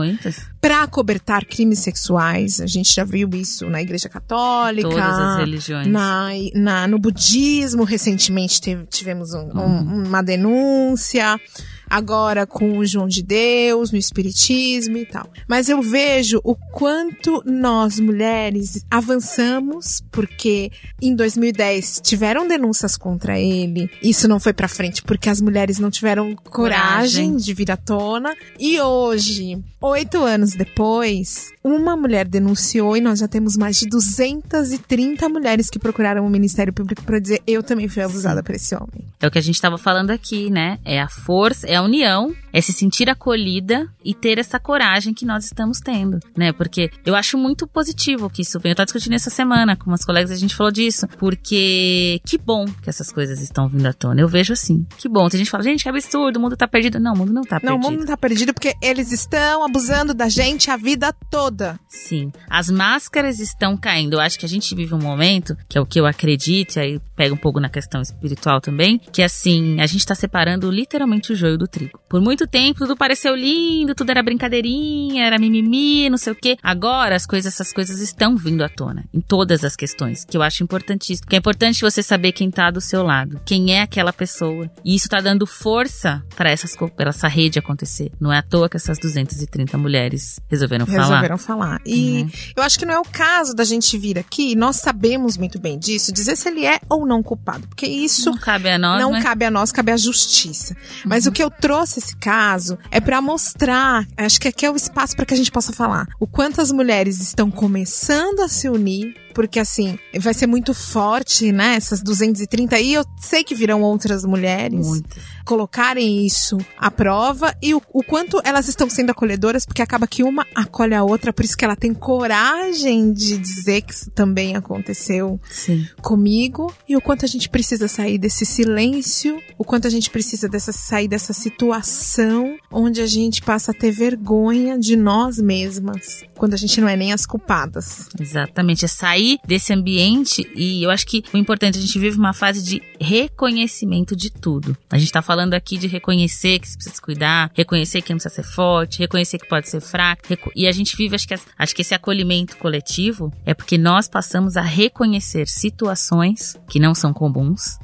Pra cobertar crimes sexuais. A gente já viu isso na Igreja Católica. Todas as religiões. Na, na, no budismo, recentemente teve, tivemos um, uhum. um, uma denúncia agora com o João de Deus, no Espiritismo e tal. Mas eu vejo o quanto nós mulheres avançamos, porque em 2010 tiveram denúncias contra ele, isso não foi pra frente porque as mulheres não tiveram coragem, coragem. de vir à tona, e hoje, oito anos depois, uma mulher denunciou e nós já temos mais de 230 mulheres que procuraram o Ministério Público para dizer eu também fui abusada por esse homem. É o que a gente estava falando aqui, né? É a força, é a união, é se sentir acolhida e ter essa coragem que nós estamos tendo, né? Porque eu acho muito positivo que isso vem. Eu tava discutindo essa semana com umas colegas, a gente falou disso, porque que bom que essas coisas estão vindo à tona. Eu vejo assim, que bom. Tem gente que fala, gente, que absurdo, o mundo tá perdido. Não, o mundo não tá perdido. Não, o mundo não tá perdido porque eles estão abusando da gente a vida toda. Sim. As máscaras estão caindo. Eu acho que a gente vive um momento, que é o que eu acredito, e aí pega um pouco na questão espiritual também, que assim, a gente tá separando literalmente o joio do trigo. Por muito tempo tudo pareceu lindo, tudo era brincadeirinha, era mimimi, não sei o quê. Agora as coisas, essas coisas estão vindo à tona em todas as questões, que eu acho importantíssimo. Que é importante você saber quem tá do seu lado, quem é aquela pessoa. E isso tá dando força para essas pra essa rede acontecer. Não é à toa que essas 230 mulheres resolveram, falar. Resolveram falar. E uhum. eu acho que não é o caso da gente vir aqui, nós sabemos muito bem disso, dizer se ele é ou não culpado, porque isso não cabe a nós, não né? cabe a nós, cabe à justiça. Mas uhum. o que eu trouxe esse caso é para mostrar, acho que aqui é o espaço para que a gente possa falar, o quanto as mulheres estão começando a se unir porque assim, vai ser muito forte, né? Essas 230 e eu sei que virão outras mulheres Muitas. colocarem isso à prova e o, o, quanto elas estão sendo acolhedoras, porque acaba que uma acolhe a outra, por isso que ela tem coragem de dizer que isso também aconteceu Sim. comigo e o quanto a gente precisa sair desse silêncio, o quanto a gente precisa dessa sair dessa situação onde a gente passa a ter vergonha de nós mesmas, quando a gente não é nem as culpadas. Exatamente, é sair desse ambiente e eu acho que o importante, a gente vive uma fase de reconhecimento de tudo. A gente tá falando aqui de reconhecer que se precisa se cuidar, reconhecer que não precisa ser forte, reconhecer que pode ser fraco. E a gente vive, acho que, acho que esse acolhimento coletivo é porque nós passamos a reconhecer situações que não são comuns,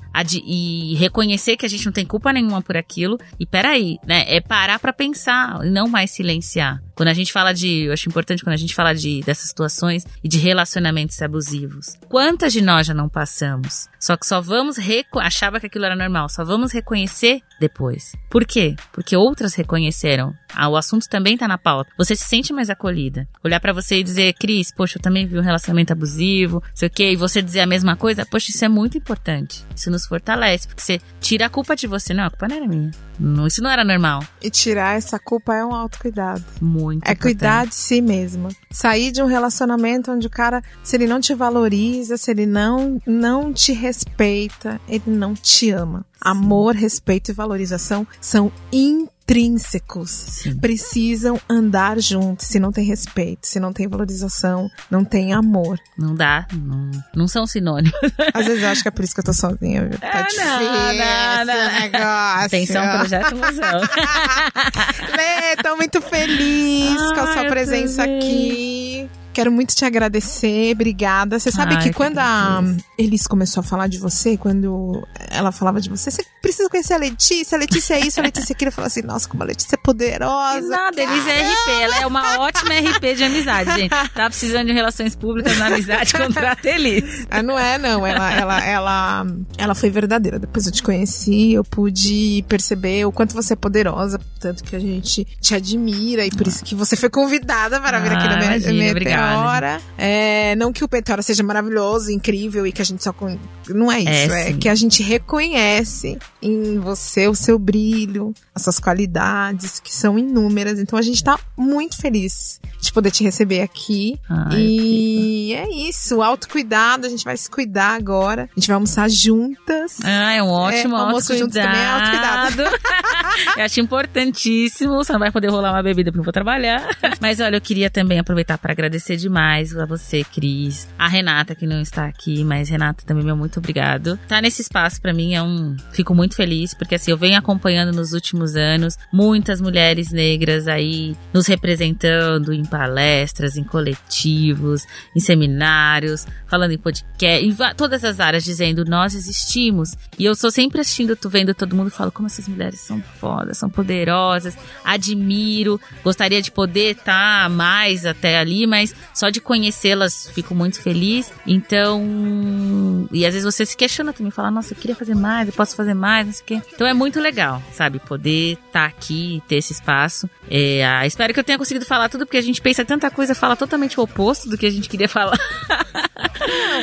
e reconhecer que a gente não tem culpa nenhuma por aquilo. E peraí, né? É parar para pensar e não mais silenciar. Quando a gente fala de, eu acho importante quando a gente fala de dessas situações e de relacionamentos abusivos. Quantas de nós já não passamos? Só que só vamos achava que aquilo era normal, só vamos reconhecer depois. Por quê? Porque outras reconheceram. Ah, o assunto também tá na pauta. Você se sente mais acolhida. Olhar para você e dizer, Cris, poxa, eu também vi um relacionamento abusivo, sei o quê, e você dizer a mesma coisa, poxa, isso é muito importante. Isso nos fortalece, porque você tira a culpa de você. Não, a culpa não era minha. Não, isso não era normal. E tirar essa culpa é um autocuidado. Muito. É importante. cuidar de si mesma. Sair de um relacionamento onde o cara, se ele não te valoriza, se ele não, não te respeita, ele não te ama. Amor, respeito e valorização são intrínsecos. Sim. Precisam andar juntos. Se não tem respeito, se não tem valorização, não tem amor. Não dá. Não, não são sinônimos. Às vezes eu acho que é por isso que eu tô sozinha, viu? Tá Ah, difícil não, não, não. negócio. Atenção, projeto museu. Lê, tô muito feliz com a sua presença também. aqui. Quero muito te agradecer, obrigada. Você sabe Ai, que quando a. Elis começou a falar de você, quando ela falava de você, você precisa conhecer a Letícia, a Letícia é isso, a Letícia é aquilo. Eu falava assim, nossa, como a Letícia é poderosa. Nada, Elis é RP. Ela é uma ótima RP de amizade, gente. Tá precisando de relações públicas na amizade, contrata Elis. Ah, não é, não. Ela, ela, ela, ela foi verdadeira. Depois eu te conheci, eu pude perceber o quanto você é poderosa, tanto que a gente te admira e por isso que você foi convidada para vir aqui Ah, no Me- imagina, obrigada. Meteora. É, não que o Meteora seja maravilhoso, incrível e que a gente só. con- Não é isso. É, É, que a gente reconhece em você o seu brilho, as suas qualidades, que são inúmeras. Então a gente tá muito feliz de poder te receber aqui. Ai, E é isso, autocuidado, a gente vai se cuidar agora. A gente vai almoçar juntas. Ah, é um ótimo É, almoço juntos também é autocuidado. eu acho importantíssimo. Você não vai poder rolar uma bebida porque eu vou trabalhar. Mas olha, eu queria também aproveitar para agradecer demais a você, Cris. A Renata, que não está aqui, mas Renata também, meu muito obrigado. Tá nesse espaço para mim é um. Fico muito feliz, porque assim, eu venho acompanhando nos últimos anos muitas mulheres negras aí nos representando em palestras, em coletivos, em seminários, falando em podcast, em todas as áreas, dizendo nós existimos. E eu sou sempre assistindo, tu vendo todo mundo fala como essas mulheres são fodas, são poderosas, admiro, gostaria de poder estar mais até ali, mas só de conhecê-las fico muito feliz. Então, e às vezes você se questiona também, fala, nossa, eu queria fazer mais, eu posso fazer mais, não sei o quê. Então é muito legal, sabe, poder estar aqui, ter esse espaço. É, ah, espero que eu tenha conseguido falar tudo, porque a gente pensa tanta coisa, fala totalmente o oposto do que a gente queria falar.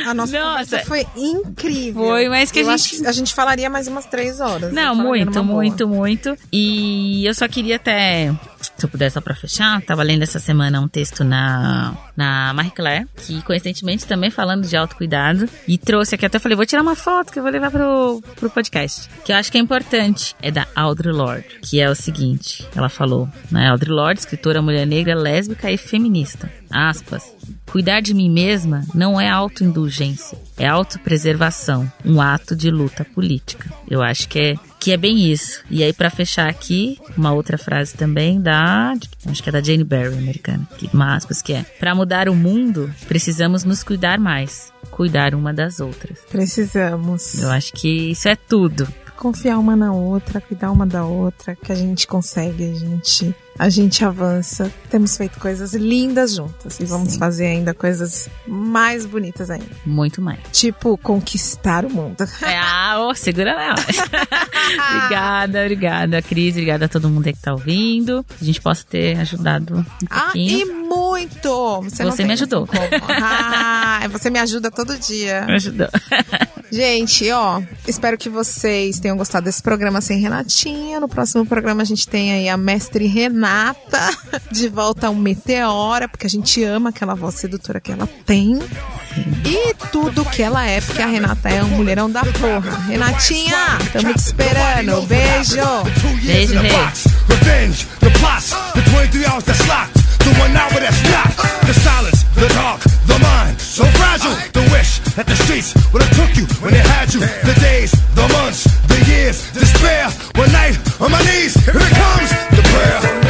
A nossa Nossa. foi incrível. Foi, mas que a Eu gente- acho que a gente falaria mais umas três horas. Não, muito, numa boa. muito, muito. E eu só queria até, se eu puder só pra fechar, tava lendo essa semana um texto na, na Marie Claire, que coincidentemente também falando de autocuidado, e trouxe aqui, até falei, vou tirar uma foto que eu vou levar pro, pro podcast, que eu acho que é importante, é da Audre Lorde, que é o seguinte, ela falou, né, Audre Lorde, escritora mulher negra, lésbica e feminista, aspas, Cuidar de mim mesma não é autoindulgência, é autopreservação, um ato de luta política. Eu acho que é que é bem isso. E aí pra fechar aqui, uma outra frase também da, acho que é da Jane Barry, americana, que uma aspas que é: Para mudar o mundo, precisamos nos cuidar mais, cuidar uma das outras. Precisamos. Eu acho que isso é tudo. Confiar uma na outra, cuidar uma da outra, que a gente consegue, a gente, a gente avança. Temos feito coisas lindas juntas e vamos Sim. fazer ainda coisas mais bonitas ainda. Muito mais. Tipo, conquistar o mundo. É, ah, ô, segura lá. obrigada, obrigada, Cris. Obrigada a todo mundo aí que tá ouvindo. A gente possa ter ajudado um Ah, pouquinho. e muito! Você, não Você me ajudou. Ah, você me ajuda todo dia. Me ajudou. Gente, ó, espero que vocês tenham gostado desse programa sem Renatinha. No próximo programa a gente tem aí a mestre Renata de volta ao Meteora, porque a gente ama aquela voz sedutora que ela tem. E tudo que ela é, porque a Renata é um mulherão da porra. Renatinha, tamo te esperando. Beijo! Beijo, rei. Revenge, the plots, the 23 hours that's locked, the one hour that's not, the silence, the talk, the mind, so fragile, the wish that the streets would have took you when they had you, the days, the months, the years, despair, one night on my knees, here it comes, the prayer.